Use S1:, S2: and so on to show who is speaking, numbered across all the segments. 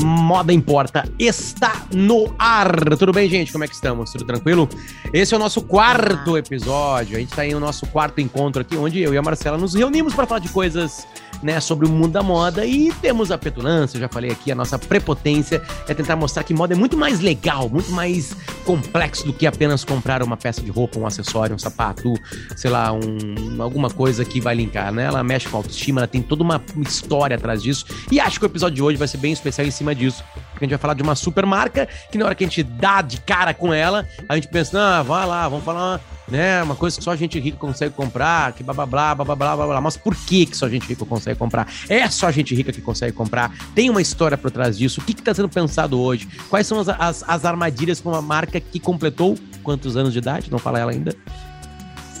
S1: Moda Importa está no ar. Tudo bem, gente? Como é que estamos? Tudo tranquilo? Esse é o nosso quarto episódio. A gente está em o nosso quarto encontro aqui, onde eu e a Marcela nos reunimos para falar de coisas né, sobre o mundo da moda e temos a petulância, eu já falei aqui, a nossa prepotência é tentar mostrar que moda é muito mais legal, muito mais complexo do que apenas comprar uma peça de roupa, um acessório, um sapato, sei lá, um, alguma coisa que vai linkar, né? Ela mexe com a autoestima, ela tem toda uma história atrás disso e acho que o episódio de hoje vai ser bem especial em cima disso. Porque a gente vai falar de uma super marca que na hora que a gente dá de cara com ela, a gente pensa, ah, vai lá, vamos falar né, uma coisa que só a gente rica consegue comprar, que blá blá blá blá blá blá blá. Mas por que que só a gente rica consegue comprar? É só a gente rica que consegue comprar? Tem uma história por trás disso? O que está sendo pensado hoje? Quais são as, as, as armadilhas para uma marca que completou quantos anos de idade? Não fala ela ainda.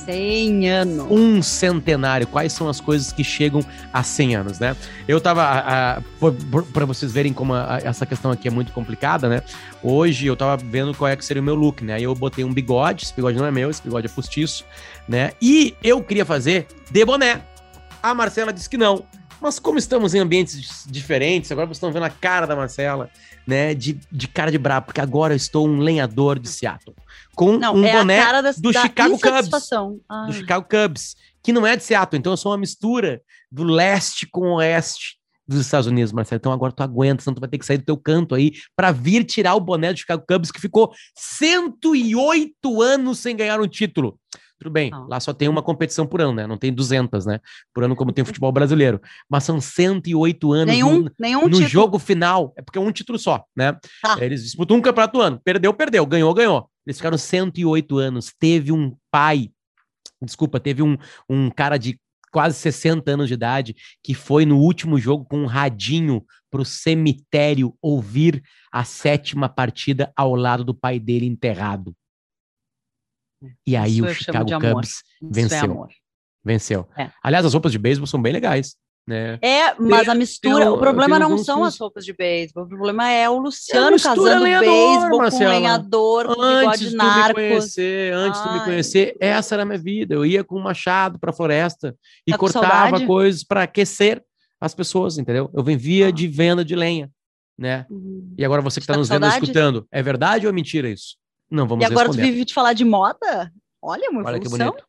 S2: 100 anos.
S1: Um centenário. Quais são as coisas que chegam a 100 anos, né? Eu tava, para vocês verem como a, essa questão aqui é muito complicada, né? Hoje eu tava vendo qual é que seria o meu look, né? Aí eu botei um bigode, esse bigode não é meu, esse bigode é postiço, né? E eu queria fazer de boné. A Marcela disse que não. Mas como estamos em ambientes diferentes, agora vocês estão vendo a cara da Marcela, né? De, de cara de brabo, porque agora eu estou um lenhador de Seattle com não, um é boné da, do da Chicago Cubs. Ah. Do Chicago Cubs, que não é de Seattle. Então eu sou uma mistura do leste com o oeste dos Estados Unidos, Marcelo. Então agora tu aguenta, senão tu vai ter que sair do teu canto aí para vir tirar o boné do Chicago Cubs, que ficou 108 anos sem ganhar um título. Tudo bem, não. lá só tem uma competição por ano, né? Não tem 200, né? Por ano, como tem o futebol brasileiro. Mas são 108 anos
S2: nenhum, no, nenhum
S1: no jogo final. É porque é um título só, né? Ah. Eles disputam um campeonato ano. Perdeu, perdeu. Ganhou, ganhou. Eles ficaram 108 anos. Teve um pai, desculpa, teve um, um cara de quase 60 anos de idade que foi no último jogo com um radinho para o cemitério ouvir a sétima partida ao lado do pai dele enterrado. E aí Isso o Chicago Cubs é venceu. É venceu. É. Aliás, as roupas de beisebol são bem legais. Né?
S2: É, mas a mistura, o problema não são as roupas de beisebol, o problema é o Luciano é casando beisebol com lenhador, com
S1: antes de narcos. Me conhecer, antes de me conhecer, essa era a minha vida. Eu ia com um machado para a floresta e tá cortava coisas para aquecer as pessoas, entendeu? Eu vivia ah. de venda de lenha, né? Uhum. E agora você que está tá nos vendo, escutando, é verdade ou é mentira isso? Não vamos
S2: E agora responder. tu vive de falar de moda? Olha, uma Olha evolução. que bonito.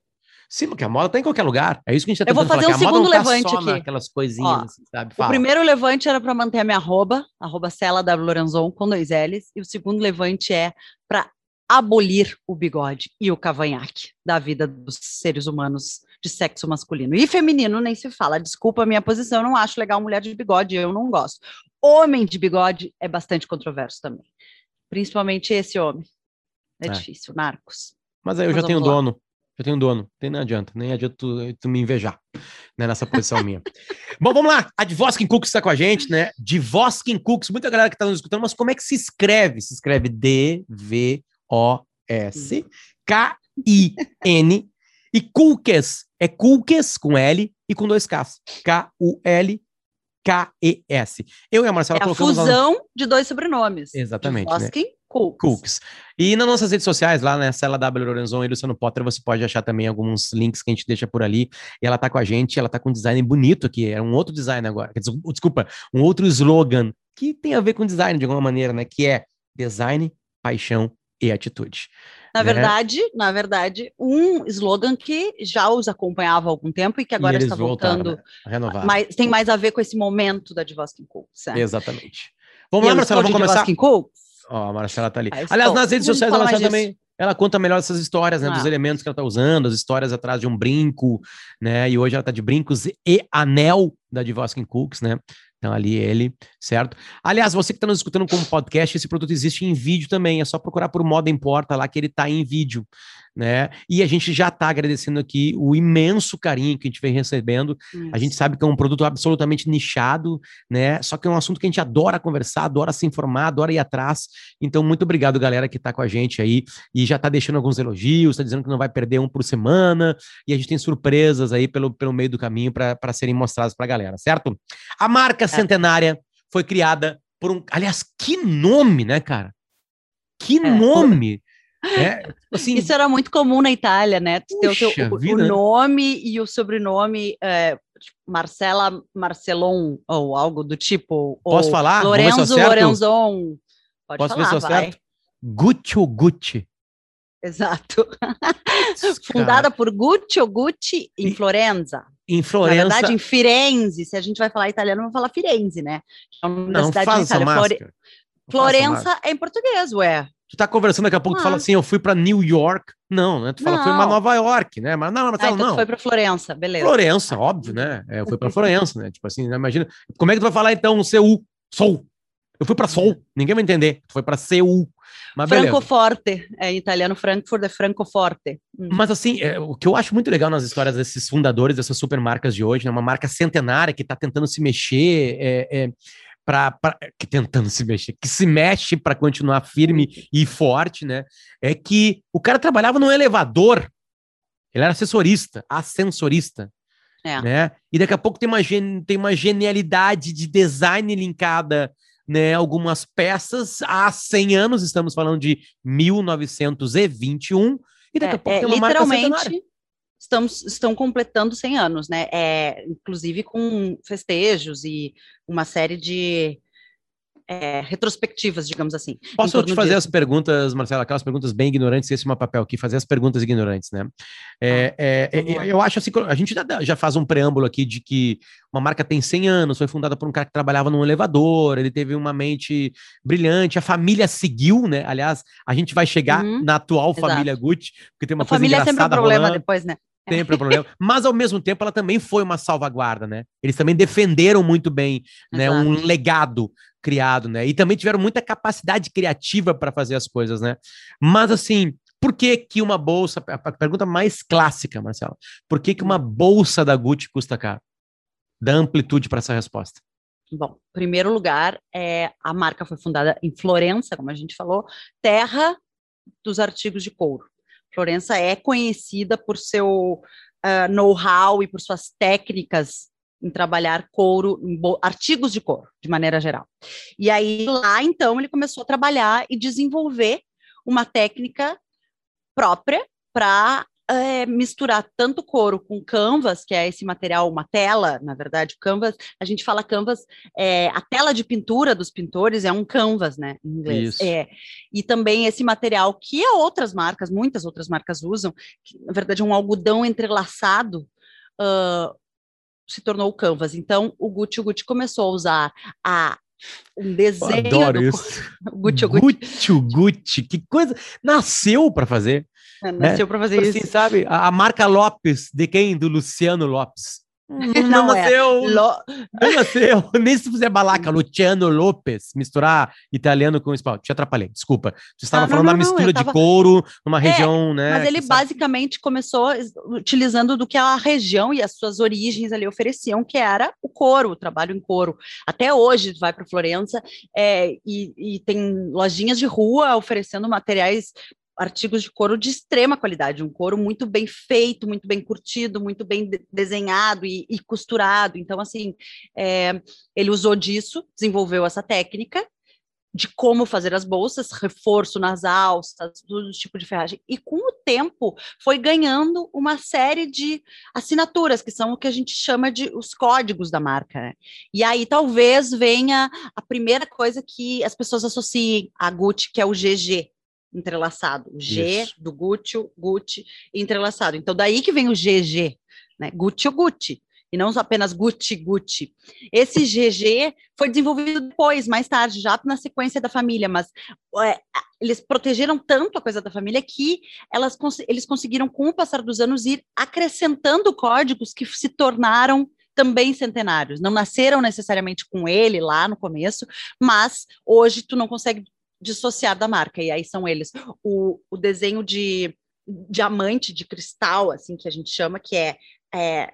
S1: Sim, porque a moda tá em qualquer lugar. É isso que a gente tá
S2: Eu vou fazer
S1: falar,
S2: um segundo tá levante aqui.
S1: Aquelas coisinhas, Ó, assim, sabe?
S2: Fala. O primeiro levante era para manter a minha arroba, arroba Cela W Lorenzon, com dois L's. E o segundo levante é para abolir o bigode e o cavanhaque da vida dos seres humanos de sexo masculino. E feminino nem se fala. Desculpa a minha posição, eu não acho legal mulher de bigode, eu não gosto. Homem de bigode é bastante controverso também. Principalmente esse homem. É, é. difícil, narcos.
S1: Mas aí eu Mas já tenho lá. dono. Eu tenho dono, nem não adianta, nem adianta tu, tu me invejar né, nessa posição minha. Bom, vamos lá. A Divoskin Cooks está com a gente, né? Divoskin Cooks, muita galera que está nos escutando, mas como é que se escreve? Se escreve D-V-O-S-K-I-N. E Cookies é Cookies com L e com dois Ks. K-U-L-K-E-S. Eu e a Marcela
S2: é a fusão de dois sobrenomes.
S1: Exatamente. Divoskin
S2: né? Cooks. Cooks.
S1: E nas nossas redes sociais, lá na Cela W Lorenzon e Luciano Potter, você pode achar também alguns links que a gente deixa por ali. E ela tá com a gente, ela tá com um design bonito aqui, é um outro design agora. Desculpa, um outro slogan que tem a ver com design de alguma maneira, né? Que é design, paixão e atitude.
S2: Na né? verdade, na verdade, um slogan que já os acompanhava há algum tempo e que agora e está voltando. Né? Mas tem mais a ver com esse momento da Divoskin Cooks.
S1: É. Exatamente. Vamos e lá, Marcelo, vamos começar. Ó, a Marcela tá ali. Ah, Aliás, nas redes sociais, a Marcela também ela conta melhor essas histórias, né? Ah. Dos elementos que ela tá usando, as histórias atrás de um brinco, né? E hoje ela tá de brincos e anel da Divoskin Cooks, né? Então, ali ele, certo? Aliás, você que está nos escutando como podcast, esse produto existe em vídeo também. É só procurar por Moda Importa lá que ele está em vídeo né? E a gente já está agradecendo aqui o imenso carinho que a gente vem recebendo. Isso. A gente sabe que é um produto absolutamente nichado, né? Só que é um assunto que a gente adora conversar, adora se informar, adora ir atrás. Então, muito obrigado, galera, que está com a gente aí e já está deixando alguns elogios, está dizendo que não vai perder um por semana. E a gente tem surpresas aí pelo, pelo meio do caminho para serem mostradas para a galera, certo? A marca é. centenária foi criada por um. Aliás, que nome, né, cara? Que é, nome!
S2: É, assim, Isso era muito comum na Itália, né? Tu ter o, teu, o, nome e o sobrenome é, tipo, Marcela Marcelon ou algo do tipo.
S1: Posso falar? Ver se
S2: Lorenzo. Lorenzon. Pode
S1: Posso ver
S2: falar,
S1: se eu
S2: vai.
S1: acerto? Gucci ou Gucci?
S2: Exato. Fundada por Gucci ou Gucci em Florenza.
S1: em
S2: Na
S1: Florença.
S2: verdade, em Firenze. Se a gente vai falar italiano, vamos falar Firenze, né? É da
S1: não
S2: cidade. Flore-
S1: faça máscara.
S2: Florença é em português, ué.
S1: Tu tá conversando daqui a pouco, tu fala
S2: Ah.
S1: assim, eu fui pra New York. Não, né? Tu fala, fui pra
S2: Não.
S1: Nova York, né? Mas não,
S2: Ah,
S1: Marcelo,
S2: então tu
S1: não.
S2: foi para Florença, beleza.
S1: Florença, óbvio, né? É, eu fui pra Florença, né? Tipo assim, né? imagina. Como é que tu vai falar então Seul? Sol. Eu fui pra Sol. Ninguém vai entender. Tu foi pra Seul. Mas.
S2: Francoforte, é em italiano, Frankfurt é Francoforte. Hum.
S1: Mas assim, é, o que eu acho muito legal nas histórias desses fundadores dessas supermarcas de hoje, né? Uma marca centenária que está tentando se mexer, é, é, pra, pra- que tentando se mexer, que se mexe para continuar firme e forte, né? É que o cara trabalhava num elevador, ele era assessorista, ascensorista,
S2: É.
S1: né? E daqui a pouco tem uma, tem uma genialidade de design linkada, né? Algumas peças há 100 anos, estamos falando de 1921, e daqui a pouco
S2: É, é,
S1: tem uma marca centenária.
S2: Estamos, estão completando 100 anos, né? É, inclusive com festejos e uma série de é, retrospectivas, digamos assim.
S1: Posso te fazer
S2: disso.
S1: as perguntas, Marcela, aquelas perguntas bem ignorantes, esse é meu papel aqui, fazer as perguntas ignorantes, né? É, é, é,
S2: lá.
S1: eu acho assim, a gente já, já faz um preâmbulo aqui de que uma marca tem 100 anos, foi fundada por um cara que trabalhava num elevador, ele teve uma mente brilhante, a família seguiu, né? Aliás, a gente vai chegar
S2: Uhum,
S1: na atual
S2: exato.
S1: família Gucci, porque tem uma
S2: A
S1: coisa
S2: família é sempre um
S1: engraçada
S2: problema
S1: rolando.
S2: depois, né?
S1: Sempre é problema. Mas, ao mesmo tempo, ela também foi uma salvaguarda, né? Eles também defenderam muito bem né,
S2: Exato.
S1: um legado criado, né? E também tiveram muita capacidade criativa para fazer as coisas, né? Mas, assim, por que que uma bolsa... A pergunta mais clássica, Marcelo. Por que que uma bolsa da Gucci custa caro? Dá amplitude para essa resposta.
S2: Bom, em primeiro lugar, é, a marca foi fundada em Florença, como a gente falou, terra dos artigos de couro. Florença é conhecida por seu ah, know-how e por suas técnicas em trabalhar couro, em artigos de couro, de maneira geral. E aí, lá, então, ele começou a trabalhar e desenvolver uma técnica própria para misturar tanto couro com canvas, que é esse material, uma tela, na verdade, canvas, a gente fala canvas, é, a tela de pintura dos pintores é um canvas, né, em inglês.
S1: Isso.
S2: É, e também esse material que outras marcas, muitas outras marcas usam, que, na verdade é um algodão entrelaçado, ah, se tornou o canvas. Então, o Gucci, o Gucci começou a usar a um
S1: Eu
S2: desenho
S1: adoro
S2: do
S1: isso.
S2: Gucci, Gucci,
S1: Gucci, Gucci, que coisa. Nasceu para fazer.
S2: Nasceu para fazer
S1: Assim,
S2: isso.
S1: sabe? A, a marca Lopes, de quem? Do Luciano Lopes. Não,
S2: Não é.
S1: nasceu.
S2: Lo-
S1: Não nasceu. Nem se fizer balaca, Luciano Lopes, misturar italiano com espanhol. Te atrapalhei, desculpa. Você estava
S2: Ah,
S1: falando
S2: não,
S1: da
S2: não,
S1: mistura
S2: eu
S1: de
S2: tava-
S1: couro numa região, né?
S2: Mas ele
S1: que sabe-
S2: basicamente começou utilizando do que a região e as suas origens ali ofereciam, que era o couro, o trabalho em couro. Até hoje, tu vai para Florença é, e, e tem lojinhas de rua oferecendo materiais, artigos de couro de extrema qualidade, um couro muito bem feito, muito bem curtido, muito bem de- desenhado e, e costurado. Então, assim, é, ele usou disso, desenvolveu essa técnica de como fazer as bolsas, reforço nas alças, todo tipo de ferragem. E com o tempo foi ganhando uma série de assinaturas, que são o que a gente chama de os códigos da marca. né? E aí talvez venha a primeira coisa que as pessoas associem a Gucci, que é o GG entrelaçado. O G
S1: Isso.
S2: do Gucci, Gucci entrelaçado. Então daí que vem o GG, né? Gucci ou Gucci. E não apenas Gucci, Gucci. Esse GG foi desenvolvido depois, mais tarde, já na sequência da família, mas é, eles protegeram tanto a coisa da família que elas, eles conseguiram, com o passar dos anos, ir acrescentando códigos que se tornaram também centenários. Não nasceram necessariamente com ele lá no começo, mas hoje tu não consegue dissociar da marca. E aí são eles. O, o desenho de diamante, de cristal, assim que a gente chama, que é, é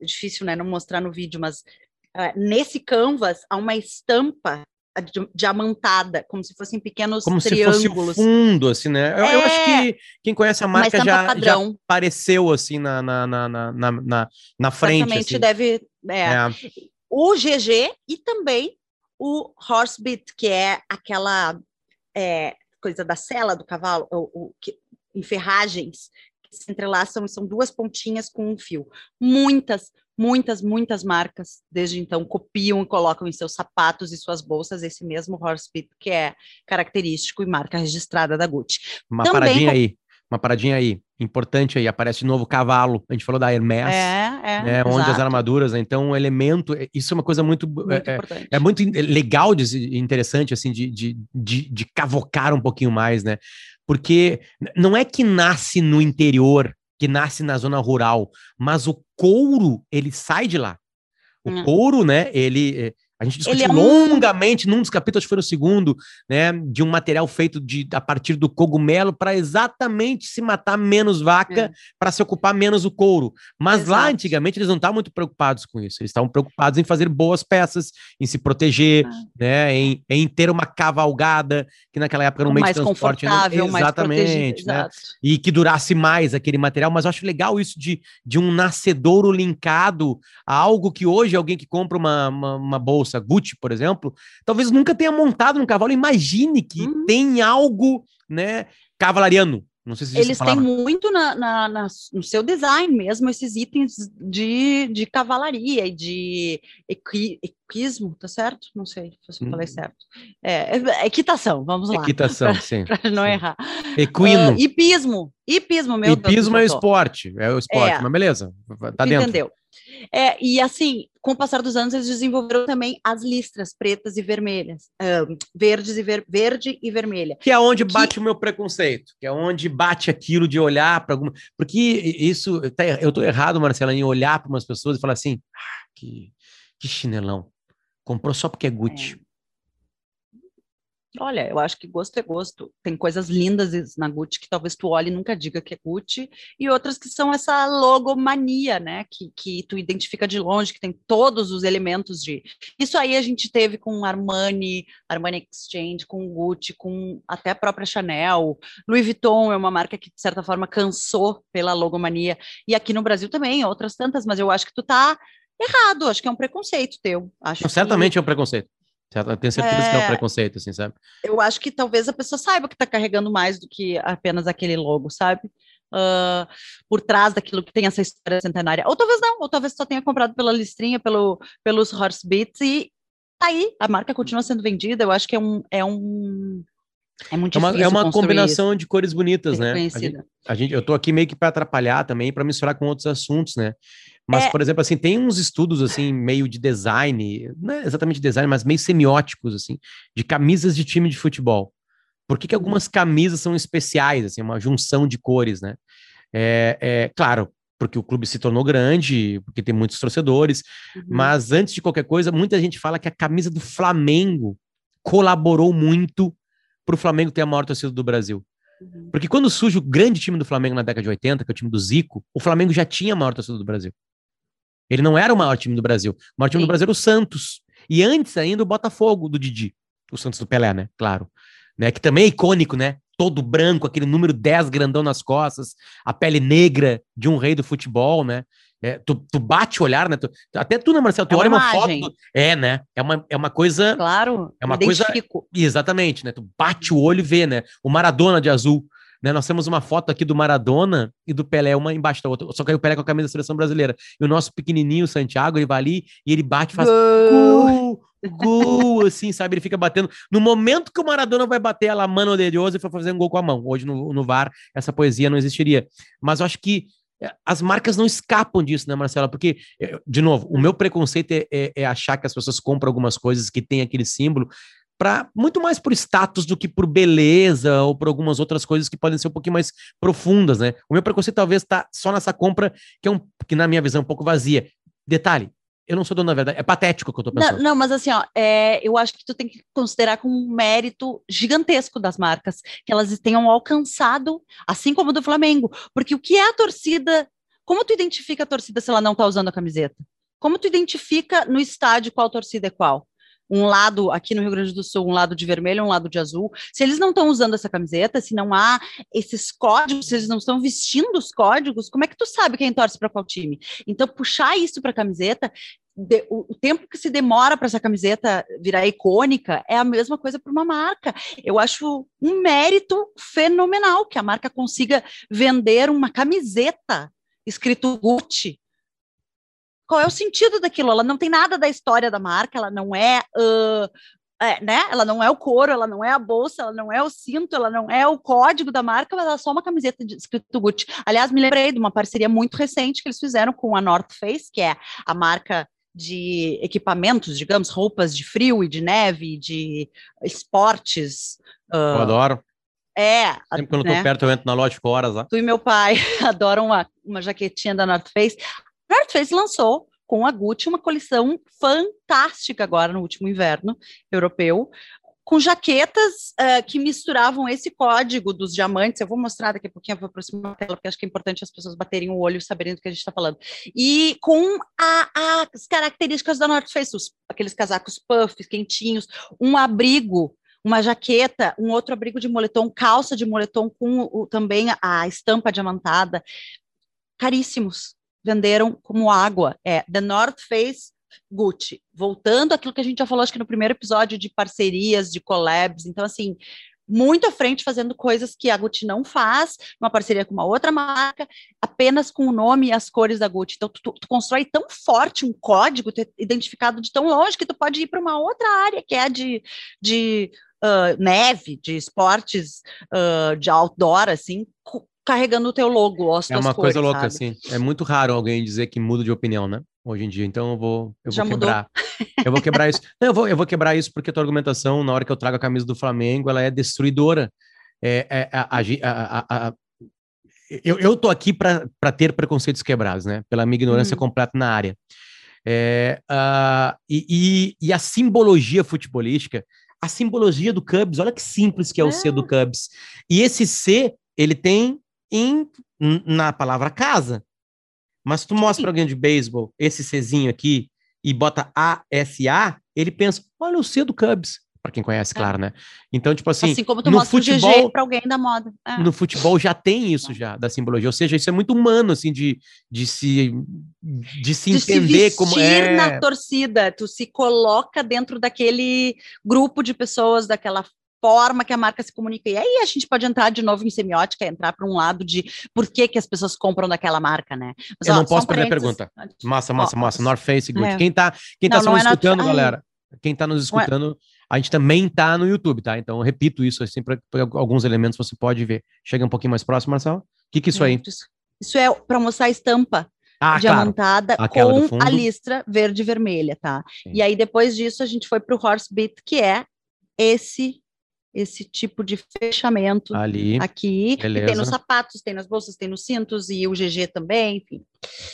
S2: difícil né, não mostrar no vídeo, mas é, nesse canvas há uma estampa di- diamantada, como se fossem pequenos
S1: Como se fosse o
S2: triângulos.
S1: fundo, assim, né? Eu, eu acho
S2: É.
S1: que quem conhece a marca já, já apareceu, assim, na, na, na, na, na, na- frente. Assim.
S2: deve. é,
S1: É.
S2: o GG e também o horsebit, que é aquela é, coisa da sela do cavalo, o, o, que, em ferragens, que se entrelaçam e são duas pontinhas com um fio. Muitas, Muitas, muitas marcas, desde então, copiam e colocam em seus sapatos e suas bolsas esse mesmo horse que é característico e marca registrada da Gucci.
S1: Uma Também paradinha aí, uma paradinha aí, importante aí, aparece de novo cavalo, a gente falou da Hermès, é, é, né, onde as armaduras, né, então um elemento, é, isso é uma coisa muito, muito é, é, é, muito legal, de, interessante, assim, de, de, de, de cavocar um pouquinho mais, né, porque não é que nasce no interior, que nasce na zona rural, mas o couro, ele sai de lá. O hum. couro, né, ele a gente discutiu é um... longamente num dos capítulos, foi no segundo, né, de um material feito de, a partir do cogumelo para exatamente se matar menos vaca, é. para se ocupar menos o couro. Mas Exato. lá, antigamente, eles não estavam muito preocupados com isso. Eles estavam preocupados em fazer boas peças, em se proteger, ah. né, em, em, ter uma cavalgada, que naquela época era um meio de transporte.
S2: Confortável,
S1: exatamente, né? E que durasse mais aquele material. Mas eu acho legal isso de, de um nascedouro linkado a algo que hoje alguém que compra uma, uma, uma bolsa bolsa Gucci, por exemplo, talvez nunca tenha montado um cavalo. Imagine que hum. tem algo, né, cavalariano. Não sei se
S2: Eles têm muito na, na, na, no seu design mesmo esses itens de, de cavalaria e de equi, equismo, tá certo? Não sei se eu falei hum. certo. É, é, equitação, vamos lá.
S1: Equitação, pra, sim.
S2: Para não
S1: sim.
S2: errar.
S1: Equino. Uh,
S2: hipismo. Hipismo, meu
S1: Hipismo Deus, é o esporte, é o esporte, é. mas beleza, tá dentro.
S2: Entendeu. É, e assim, com o passar dos anos, eles desenvolveram também as listras pretas e vermelhas, um, verdes e ver, verde e vermelha.
S1: Que é onde que... bate o meu preconceito, que é onde bate aquilo de olhar para alguma. Porque isso, tá eu tô errado, Marcela, em olhar para umas pessoas e falar assim: ah, que, que chinelão. Comprou só porque é Gucci. É.
S2: Olha, eu acho que gosto é gosto. Tem coisas lindas na Gucci que talvez tu olhe e nunca diga que é Gucci, e outras que são essa logomania, né? Que, que tu identifica de longe, que tem todos os elementos de. Isso aí a gente teve com Armani, Armani Exchange, com Gucci, com até a própria Chanel. Louis Vuitton é uma marca que, de certa forma, cansou pela logomania. E aqui no Brasil também, outras tantas, mas eu acho que tu tá errado, acho que é um preconceito teu. Acho Não,
S1: certamente que... é um preconceito. Eu tenho certeza é, que é um preconceito, assim, sabe?
S2: Eu acho que talvez a pessoa saiba que está carregando mais do que apenas aquele logo, sabe? Uh, por trás daquilo que tem essa história centenária. Ou talvez não, ou talvez só tenha comprado pela listrinha, pelo, pelos horse beats e tá aí, a marca continua sendo vendida. Eu acho que é um. É, um, é muito
S1: é uma, é uma combinação isso. de cores bonitas, né? A gente, a gente, eu tô aqui meio que para atrapalhar também, para misturar com outros assuntos, né? Mas, é... por exemplo, assim, tem uns estudos, assim, meio de design, não é exatamente design, mas meio semióticos, assim, de camisas de time de futebol. Por que, que algumas camisas são especiais, assim, uma junção de cores, né? É, é, claro, porque o clube se tornou grande, porque tem muitos torcedores, uhum. mas antes de qualquer coisa, muita gente fala que a camisa do Flamengo colaborou muito para o Flamengo ter a maior torcida do Brasil. Uhum. Porque quando surge o grande time do Flamengo na década de 80, que é o time do Zico, o Flamengo já tinha a maior torcida do Brasil. Ele não era o maior time do Brasil. O maior time Sim. do Brasil era o Santos. E antes ainda o Botafogo do Didi. O Santos do Pelé, né? Claro. Né? Que também é icônico, né? Todo branco, aquele número 10 grandão nas costas, a pele negra de um rei do futebol, né? É, tu, tu, bate o olhar, né? Tu, até tu, né, Marcelo? Tu é olha uma, foto. Do... É, né? É uma, é uma coisa.
S2: Claro.
S1: É uma coisa. Exatamente, né? Tu bate o olho e vê, né? O Maradona de azul. Né? Nós temos uma foto aqui do Maradona e do Pelé, uma embaixo da outra. Só que aí o Pelé com a camisa da seleção brasileira. E o nosso pequenininho Santiago, ele vai ali e ele bate e faz gol, gol, assim, sabe? Ele fica batendo. No momento que o Maradona vai bater ela, mano de Deus, e foi fazer um gol com a mão. Hoje no, no VAR, essa poesia não existiria. Mas eu acho que eh, as marcas não escapam disso, né, Marcela? Porque, eh, de novo, o meu preconceito é, é, é, achar que as pessoas compram algumas coisas que têm aquele símbolo para muito mais por status do que por beleza ou por algumas outras coisas que podem ser um pouquinho mais profundas, né? O meu preconceito talvez está só nessa compra que é um que na minha visão é um pouco vazia. Detalhe, eu não sou dono da verdade, é patético o que eu tô pensando.
S2: Não, não mas assim, ó, é, eu acho que tu tem que considerar como um mérito gigantesco das marcas, que elas tenham alcançado, assim como do Flamengo, porque o que é a torcida, como tu identifica a torcida se ela não tá usando a camiseta? Como tu identifica no estádio qual torcida é qual? Um lado aqui no Rio Grande do Sul, um lado de vermelho, um lado de azul. Se eles não estão usando essa camiseta, se não há esses códigos, se eles não estão vestindo os códigos, como é que tu sabe quem torce para qual time? Então, puxar isso para a camiseta de, o, o, tempo que se demora para essa camiseta virar icônica é a mesma coisa para uma marca. Eu acho um mérito fenomenal que a marca consiga vender uma camiseta escrito Gucci qual é o sentido daquilo? Ela não tem nada da história da marca, ela não é, uh, é, né? Ela não é o couro, ela não é a bolsa, ela não é o cinto, ela não é o código da marca, mas ela é só uma camiseta de escrito Gucci. Aliás, me lembrei de uma parceria muito recente que eles fizeram com a North Face, que é a marca de equipamentos, digamos, roupas de frio e de neve, de esportes.
S1: Uh, eu adoro.
S2: É.
S1: Sempre quando né? eu tô perto, eu entro na loja de horas lá.
S2: Tu e meu pai adoram uma, uma jaquetinha da North Face. A North Face lançou com a Gucci uma coleção fantástica agora no último inverno europeu, com jaquetas uh, que misturavam esse código dos diamantes. Eu vou mostrar daqui a pouquinho, vou aproximar a tela, porque acho que é importante as pessoas baterem o olho e saberem do que a gente está falando. E com a, as características da North Face, os, aqueles casacos puffs, quentinhos, um abrigo uma jaqueta, um outro abrigo de moletom, calça de moletom com o, também a estampa diamantada, caríssimos, venderam como água. É The North Face Gucci. Voltando àquilo que a gente já falou, acho que no primeiro episódio de parcerias, de collabs. Então, assim, muito à frente fazendo coisas que a Gucci não faz, uma parceria com uma outra marca, apenas com o nome e as cores da Gucci. Então, tu, tu, tu constrói tão forte um código identificado de tão longe que tu pode ir para uma outra área, que é a de, de uh, neve, de esportes uh, de outdoor, assim, carregando o teu logo, as
S1: É uma cores, coisa louca, sabe? assim. É muito raro alguém dizer que muda de opinião, né? Hoje em dia. Então eu vou, eu
S2: Já
S1: vou quebrar. eu vou quebrar isso. Não, eu vou, eu vou quebrar isso porque a tua argumentação, na hora que eu trago a camisa do Flamengo, ela é destruidora. É, é a, a, a, eu, eu tô aqui para ter preconceitos quebrados, né? Pela minha ignorância uhum. completa na área. É, uh, e, e, e, a simbologia futebolística, a simbologia do Cubs, olha que simples que é o é. C do Cubs. E esse C, ele tem em, na palavra casa. Mas se tu mostra para alguém de beisebol esse Czinho aqui e bota ASA, ele pensa, olha o C do Cubs. Para quem conhece, é. claro, né? Então, tipo assim.
S2: Assim como tu no mostra futebol, para alguém da moda.
S1: É. No futebol já tem isso já, da simbologia. Ou seja, isso é muito humano, assim, de, de se, de se de entender se como é.
S2: na torcida, tu se coloca dentro daquele grupo de pessoas, daquela forma que a marca se comunica. E aí a gente pode entrar de novo em semiótica, entrar para um lado de por que, que as pessoas compram daquela marca, né?
S1: Mas, Eu ó, não posso perder a pergunta. Massa, massa, ó, massa. North Face Good. É. Quem tá, quem tá não, não é escutando, nat... galera? Quem tá nos é escutando, a gente também tá no YouTube, tá? Então, eu repito isso, assim, para alguns elementos você pode ver. Chega um pouquinho mais próximo, Marcelo. O que que é isso aí?
S2: Isso é para mostrar a estampa ah, diamantada claro. com a listra verde e vermelha, tá? Sim. E aí, depois disso, a gente foi para o Horse Beat, que é esse esse tipo de fechamento
S1: ali
S2: aqui. tem nos sapatos, tem nas bolsas, tem nos cintos e o GG também, enfim.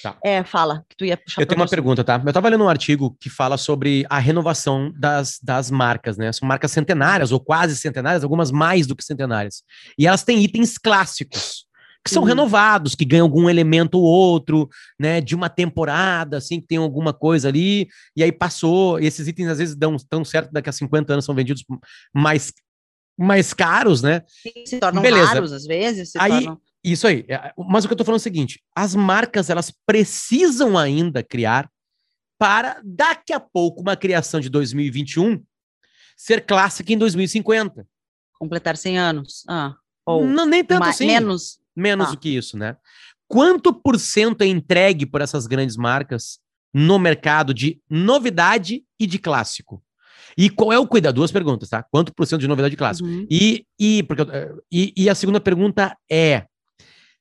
S2: Tá. É, fala, que tu ia
S1: puxar. Eu tenho uma pergunta, tá? Eu estava lendo um artigo que fala sobre a renovação das, das marcas, né? São marcas centenárias ou quase centenárias, algumas mais do que centenárias. E elas têm itens clássicos que são uhum. renovados, que ganham algum elemento ou outro, né, de uma temporada, assim, que tem alguma coisa ali, e aí passou, e esses itens às vezes dão tão certo, daqui a 50 anos são vendidos mais mais caros, né?
S2: Sim, se tornam Beleza. raros às vezes.
S1: aí, tornam... Isso aí. É, mas o que eu tô falando é o seguinte: as marcas elas precisam ainda criar para daqui a pouco uma criação de 2021 ser clássica em 2050.
S2: Completar 100 anos. Ah,
S1: ou não, nem tanto assim.
S2: Menos.
S1: Menos ah. do que isso, né? Quanto por cento é entregue por essas grandes marcas no mercado de novidade e de clássico? E qual é o cuidado? Duas perguntas, tá? Quanto por cento de novidade clássica? Uhum. E, e, porque, e, e a segunda pergunta é: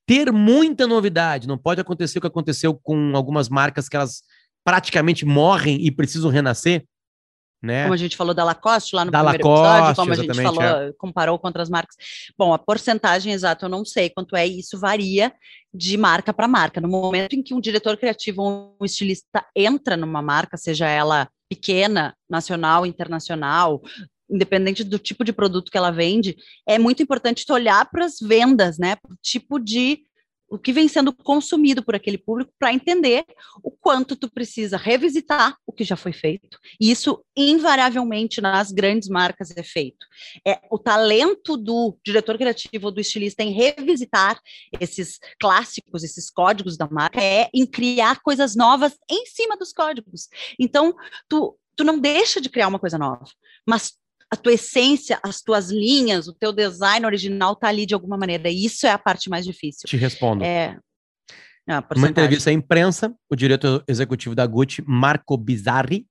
S1: ter muita novidade não pode acontecer o que aconteceu com algumas marcas que elas praticamente morrem e precisam renascer? Né?
S2: Como a gente falou da Lacoste lá no
S1: da
S2: primeiro
S1: Lacoste,
S2: episódio, como a gente falou, é. comparou com outras marcas. Bom, a porcentagem exata eu não sei quanto é, e isso varia de marca para marca. No momento em que um diretor criativo ou um estilista entra numa marca, seja ela pequena, nacional, internacional, independente do tipo de produto que ela vende, é muito importante tu olhar para as vendas, né? O tipo de o que vem sendo consumido por aquele público para entender o quanto tu precisa revisitar o que já foi feito. E isso invariavelmente nas grandes marcas é feito. É o talento do diretor criativo ou do estilista em revisitar esses clássicos, esses códigos da marca é em criar coisas novas em cima dos códigos. Então, tu tu não deixa de criar uma coisa nova, mas a tua essência, as tuas linhas, o teu design original tá ali de alguma maneira. E isso é a parte mais difícil.
S1: Te respondo.
S2: É...
S1: Uma entrevista à imprensa, o diretor executivo da Gucci, Marco Bizzarri,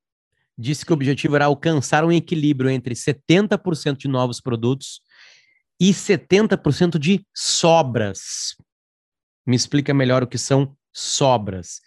S1: disse que o objetivo era alcançar um equilíbrio entre 70% de novos produtos e 70% de sobras. Me explica melhor o que são sobras.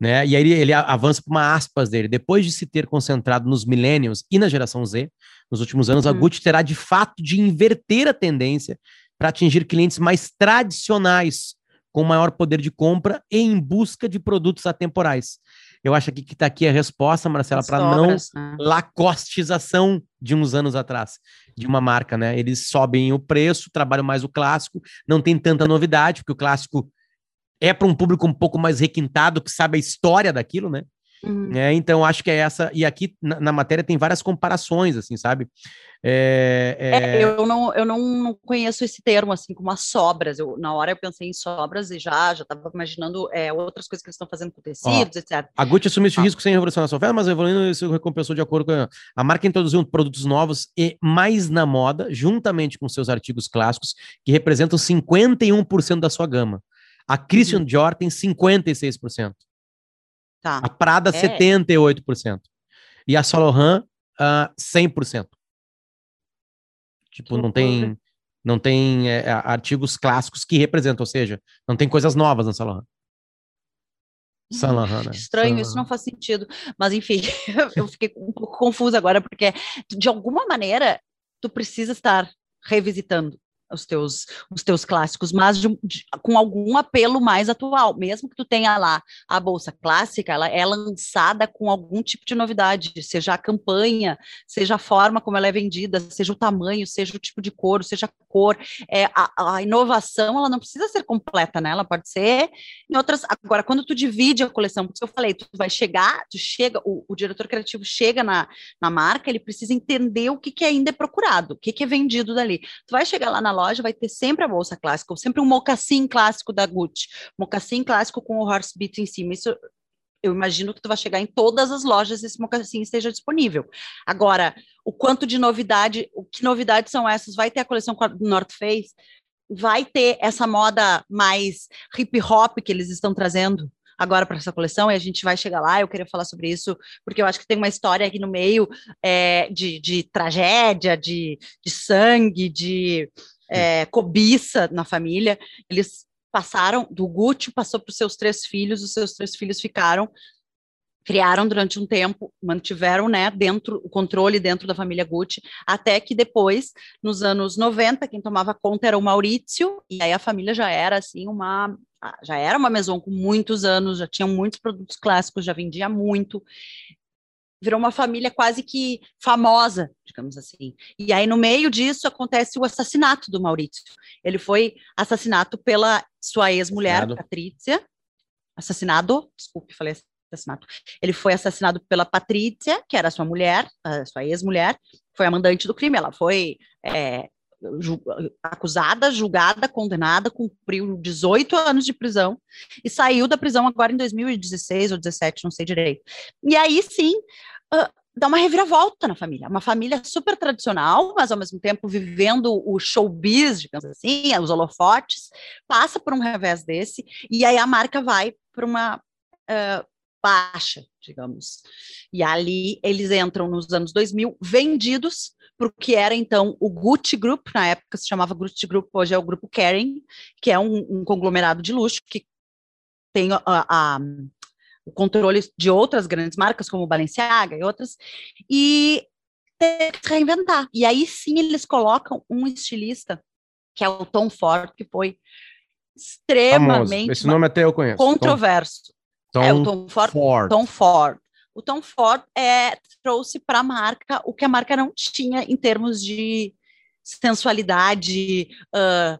S1: Né? E aí ele, ele avança para uma aspas dele. Depois de se ter concentrado nos millennials e na geração Z, nos últimos anos, uhum. a Gucci terá de fato de inverter a tendência para atingir clientes mais tradicionais, com maior poder de compra e em busca de produtos atemporais. Eu acho aqui que está aqui a resposta, Marcela, para não né? lacostização de uns anos atrás de uma marca, né? Eles sobem o preço, trabalham mais o clássico, não tem tanta novidade, porque o clássico é para um público um pouco mais requintado, que sabe a história daquilo, né? Uhum. É, então, acho que é essa. E aqui na, na, matéria tem várias comparações, assim, sabe?
S2: É, é... É, eu, não, eu não conheço esse termo, assim, como as sobras. Eu, na hora eu pensei em sobras e já já estava imaginando é, outras coisas que eles estão fazendo com tecidos, Ó, etc.
S1: A Gucci assumiu esse ah. risco sem revolucionar a sua oferta, mas evoluindo isso recompensou de acordo com a, a marca introduziu produtos novos e mais na moda, juntamente com seus artigos clássicos, que representam 51% da sua gama. A Christian uhum. Dior tem 56%. Tá. A Prada, é. 78%. E a Solohan, uh, 100%. Tipo, não tem, não tem é, artigos clássicos que representam, ou seja, não tem coisas novas na Solohan.
S2: Saint Laurent, né? Estranho, Saint isso não faz sentido. Mas, enfim, eu fiquei um pouco confusa agora, porque de alguma maneira tu precisa estar revisitando os teus, os teus clássicos, mas de, de, com algum apelo mais atual. Mesmo que tu tenha lá a bolsa clássica, ela é lançada com algum tipo de novidade, seja a campanha, seja a forma como ela é vendida, seja o tamanho, seja o tipo de couro, seja a cor. É, a, a inovação, ela não precisa ser completa, né? Ela pode ser em outras. Agora, quando tu divide a coleção, porque eu falei, tu vai chegar, tu chega, o, o diretor criativo chega na, na marca, ele precisa entender o que, que ainda é procurado, o que, que é vendido dali. Tu vai chegar lá na loja vai ter sempre a bolsa clássica, ou sempre um mocassim clássico da Gucci, mocassim clássico com o horse beat em cima. Isso eu imagino que tu vai chegar em todas as lojas esse mocassim esteja disponível. Agora, o quanto de novidade, o que novidades são essas? Vai ter a coleção do North Face? Vai ter essa moda mais hip hop que eles estão trazendo? agora para essa coleção, e a gente vai chegar lá. Eu queria falar sobre isso, porque eu acho que tem uma história aqui no meio é, de, de, tragédia, de, de sangue, de é, cobiça na família. Eles passaram, do Gucci passou para os seus três filhos, os seus três filhos ficaram, criaram durante um tempo, mantiveram né, dentro o controle dentro da família Gucci, até que depois, nos anos 90, quem tomava conta era o Maurício, e aí a família já era assim uma já era uma maison com muitos anos, já tinha muitos produtos clássicos, já vendia muito, virou uma família quase que famosa, digamos assim. E aí, no meio disso, acontece o assassinato do Maurício. Ele foi assassinado pela sua ex-mulher, Patrícia. Assassinado, desculpe, falei assassinato. Ele foi assassinado pela Patrícia, que era sua mulher, a sua ex-mulher, foi a mandante do crime. Ela foi é, ju acusada, julgada, condenada, cumpriu 18 anos de prisão e saiu da prisão agora em 2016 ou 17, não sei direito. E aí sim, uh, dá uma reviravolta na família. Uma família super tradicional, mas ao mesmo tempo vivendo o showbiz, digamos assim, os holofotes, passa por um revés desse, e aí a marca vai para uma uh, baixa, digamos. E ali eles entram nos anos 2000 vendidos para o que era então o Gucci Group, na época se chamava Gucci Group, hoje é o Grupo Kering, que é um, um conglomerado de luxo que tem a, a, o controle de outras grandes marcas, como Balenciaga e outras, e tem que se reinventar. E aí sim eles colocam um estilista, que é o Tom Ford, que foi extremamente Famoso.
S1: Esse nome até eu conheço.
S2: controverso. Tom, é o Tom Ford, Ford. Tom Ford o Tom Ford é, trouxe para a marca o que a marca não tinha em termos de sensualidade, uh,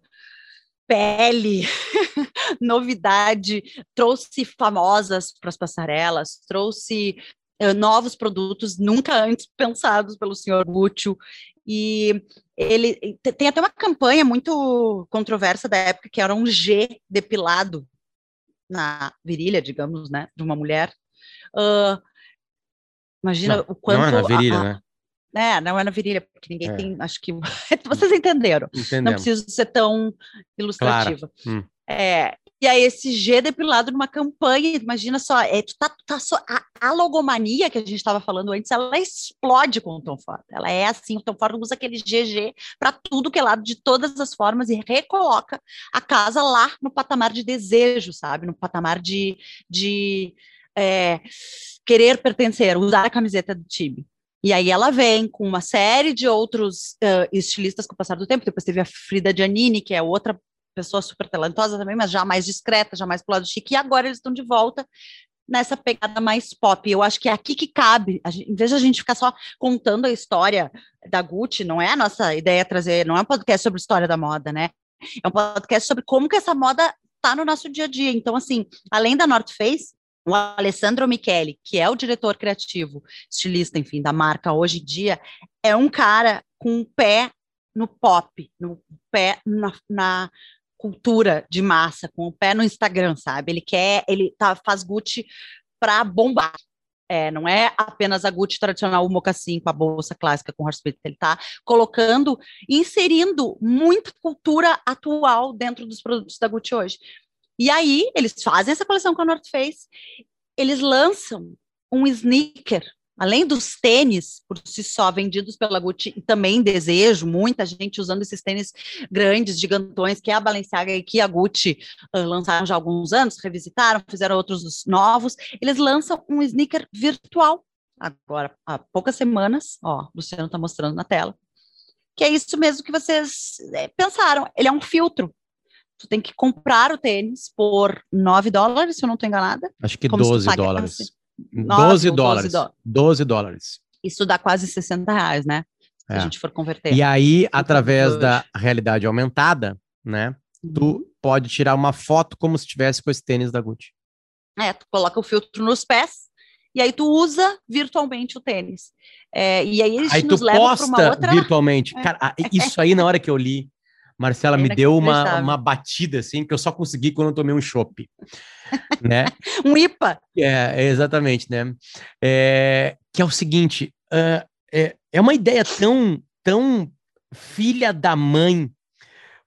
S2: pele, novidade, trouxe famosas para as passarelas, trouxe uh, novos produtos nunca antes pensados pelo senhor Gucci. E ele tem até uma campanha muito controversa da época que era um G depilado na virilha, digamos, né, de uma mulher. Uh, Imagina não, o quanto. Não
S1: é na virilha, a, a, né?
S2: É, não é na virilha, porque ninguém é. tem. Acho que. Vocês entenderam. Entendemos. Não preciso ser tão ilustrativa. Hum. É, e aí esse G depilado numa campanha, imagina só, é, tu tá, tu tá só, a, a, logomania que a gente estava falando antes, ela explode com o Tom Ford. Ela é assim, o Tom Ford usa aquele GG para tudo que é lado, de todas as formas, e recoloca a casa lá no patamar de desejo, sabe? No patamar de, de é, querer pertencer, usar a camiseta do time. E aí ela vem com uma série de outros uh, estilistas com o passar do tempo. Depois teve a Frida Giannini, que é outra pessoa super talentosa também, mas já mais discreta, já mais pro lado chique, e agora eles estão de volta nessa pegada mais pop. Eu acho que é aqui que cabe, gente, em vez de a gente ficar só contando a história da Gucci, não é a nossa ideia trazer, não é um podcast sobre história da moda, né? É um podcast sobre como que essa moda tá no nosso dia a dia. Então, assim, além da North Face, o Alessandro Michele, que é o diretor criativo, estilista, enfim, da marca hoje em dia, é um cara com um pé no pop, no pé na, na cultura de massa, com o pé no Instagram, sabe? Ele quer, ele tá, faz Gucci para bombar. É, não é apenas a Gucci tradicional, o mocassim com a bolsa clássica com horse ele está colocando, inserindo muita cultura atual dentro dos produtos da Gucci hoje. E aí, eles fazem essa coleção com a North Face, eles lançam um sneaker além dos tênis por si só vendidos pela Gucci, e também desejo muita gente usando esses tênis grandes, gigantões, que é a Balenciaga e que a Gucci uh, lançaram já há alguns anos, revisitaram, fizeram outros novos, eles lançam um sneaker virtual agora, há poucas semanas, ó, o Luciano está mostrando na tela, que é isso mesmo que vocês é, pensaram, ele é um filtro, tu tem que comprar o tênis por 9 dólares, se eu não estou enganada.
S1: Acho que 12 dólares. Assim. 12 dólares. 12, 12 dólares.
S2: Isso dá quase 60 reais, né? Se é. a gente for converter.
S1: E aí, através da realidade aumentada, né? Uhum. Tu pode tirar uma foto como se tivesse com esse tênis da Gucci.
S2: É, tu coloca o filtro nos pés e aí tu usa virtualmente o tênis. É, e aí eles
S1: aí nos levam para uma outra... virtualmente. É. Cara, isso aí na hora que eu li, Marcela me deu uma, uma batida assim que eu só consegui quando eu tomei um chopp né?
S2: um IPA.
S1: É, exatamente, né? É, que é o seguinte, uh, é, é uma ideia tão, tão filha da mãe,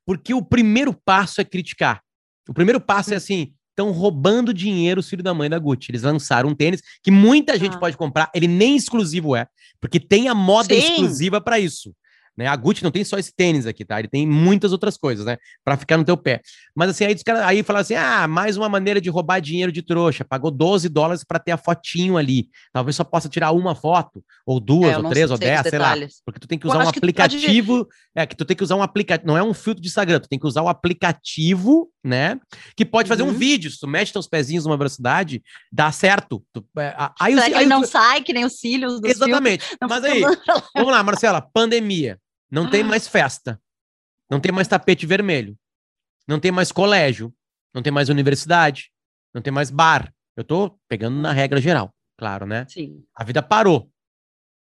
S1: porque o primeiro passo é criticar. O primeiro passo é assim, estão roubando dinheiro os filhos da mãe da Gucci. Eles lançaram um tênis que muita gente ah. pode comprar, ele nem exclusivo é, porque tem a moda Sim. exclusiva para isso. Né? A Gucci não tem só esse tênis aqui, tá? Ele tem muitas outras coisas, né? Para ficar no teu pé. Mas assim, aí os caras aí falaram assim: ah, mais uma maneira de roubar dinheiro de trouxa. Pagou 12 dólares para ter a fotinho ali. Talvez só possa tirar uma foto, ou duas, é, ou três, ou dez, sei lá. Porque tu tem que usar um aplicativo. Pode... É, que tu tem que usar um aplicativo. Não é um filtro de Instagram, tu tem que usar o um aplicativo, né? Que pode fazer uhum. um vídeo. Se tu mexe teus pezinhos numa velocidade, dá certo. Tu,
S2: é, aí, Será que aí, não sai, que nem os cílios
S1: do Exatamente. Mas aí, vamos lá, Marcela, pandemia. Não tem mais festa. Não tem mais tapete vermelho. Não tem mais colégio. Não tem mais universidade. Não tem mais bar. Eu tô pegando na regra geral, claro, né?
S2: Sim.
S1: A vida parou.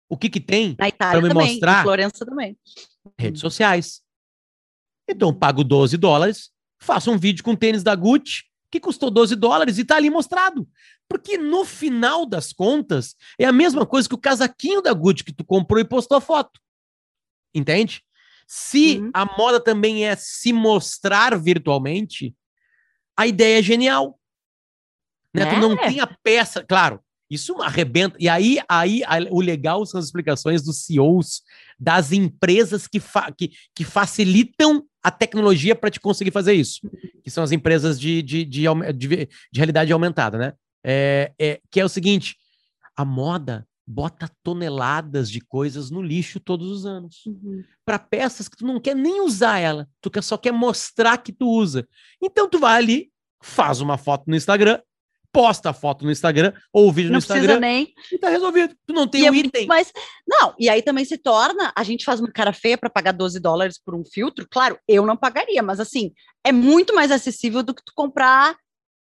S1: O que que tem
S2: para me também, mostrar? Em Florença também.
S1: Redes sociais. Então, pago 12 dólares, faço um vídeo com tênis da Gucci, que custou 12 dólares e tá ali mostrado. Porque no final das contas, é a mesma coisa que o casaquinho da Gucci que tu comprou e postou a foto. Entende? Se uhum. a moda também é se mostrar virtualmente, a ideia é genial. Né? É. Tu não tem a peça, claro, isso arrebenta. E aí, aí o legal são as explicações dos CEOs das empresas que, fa que, que facilitam a tecnologia para te conseguir fazer isso. Que são as empresas de, de, de, de, de realidade aumentada, né? É, é, que é o seguinte: a moda bota toneladas de coisas no lixo todos os anos. Uhum. Para peças que tu não quer nem usar ela, tu quer, só quer mostrar que tu usa. Então tu vai ali, faz uma foto no Instagram, posta a foto no Instagram ou o vídeo
S2: não
S1: no Instagram
S2: nem...
S1: e tá resolvido. Tu não tem o um é item.
S2: Mas, não, e aí também se torna, a gente faz uma cara feia para pagar 12 dólares por um filtro, claro, eu não pagaria, mas assim, é muito mais acessível do que tu comprar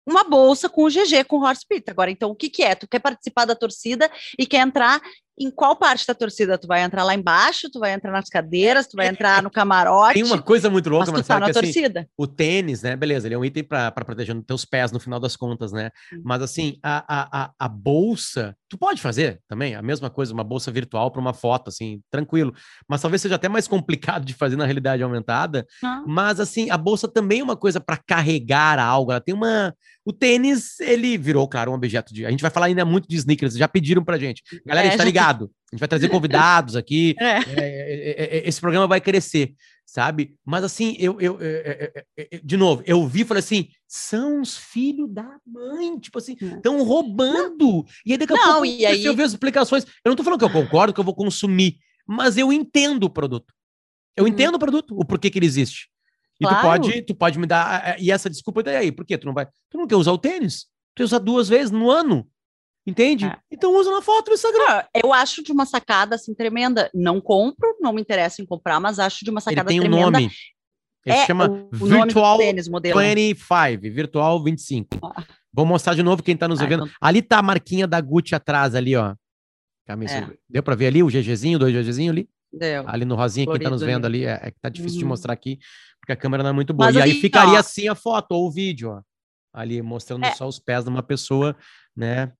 S2: uma bolsa com o GG, com o Horse Pit. Agora, então, o que, que é? Tu quer participar da torcida e quer entrar em qual parte da torcida? Tu vai entrar lá embaixo, tu vai entrar nas cadeiras, tu vai entrar no camarote.
S1: Tem uma coisa muito louca,
S2: mas tu tá na
S1: que, assim,
S2: torcida.
S1: o tênis, né? Beleza, ele é um item para proteger os teus pés no final das contas, né? Mas assim, a, a, a, a bolsa, tu pode fazer também, a mesma coisa, uma bolsa virtual para uma foto, assim, tranquilo. Mas talvez seja até mais complicado de fazer na realidade aumentada.
S2: Ah,
S1: Mas assim, a bolsa também é uma coisa para carregar algo. Ela tem uma. O tênis, ele virou, claro, um objeto de. A gente vai falar ainda muito de sneakers, já pediram pra gente. Galera, a
S2: É,
S1: gente tá
S2: já-
S1: ligado. A gente vai trazer convidados aqui.
S2: É.
S1: É, é, é, esse programa vai crescer, sabe? Mas assim, eu, eu, de novo, eu vi e falei assim: são os filhos da mãe, tipo assim, estão roubando. E aí daqui a
S2: Não,
S1: pouco
S2: e aí-
S1: eu ver as explicações. Eu não tô falando que eu concordo, que eu vou consumir, mas eu entendo o produto. Eu
S2: Uhum.
S1: entendo o produto, o porquê que ele existe. E
S2: Claro.
S1: tu pode, tu pode me dar. eh, E essa desculpa daí aí, por quê? Tu não vai. Tu não quer usar o tênis? Tu usa duas vezes no ano. Entende?
S2: É.
S1: Então usa na foto no Instagram.
S2: Ah, Eu acho de uma sacada assim tremenda. Não compro, não me interessa em comprar, mas acho de uma
S1: Ele
S2: sacada
S1: tem um
S2: tremenda.
S1: nome. Ele
S2: é
S1: chama
S2: o, o do
S1: Virtual
S2: tênis, modelo.
S1: 25, Virtual 25.
S2: Ah.
S1: Vou mostrar de novo quem tá nos
S2: Ah,
S1: vendo.
S2: então-
S1: Ali tá a marquinha da Gucci atrás ali, ó. Camisa.
S2: É.
S1: Deu pra ver ali o GGzinho, dois GGzinho ali?
S2: Deu.
S1: Ali no rosinha, quem tá nos vendo ali, é, é que tá difícil de
S2: Uhum.
S1: mostrar aqui, porque a câmera não é muito boa.
S2: Mas
S1: e aí ficaria
S2: ó.
S1: assim a foto ou o vídeo, ó. Ali mostrando
S2: É.
S1: só os pés de uma pessoa, né?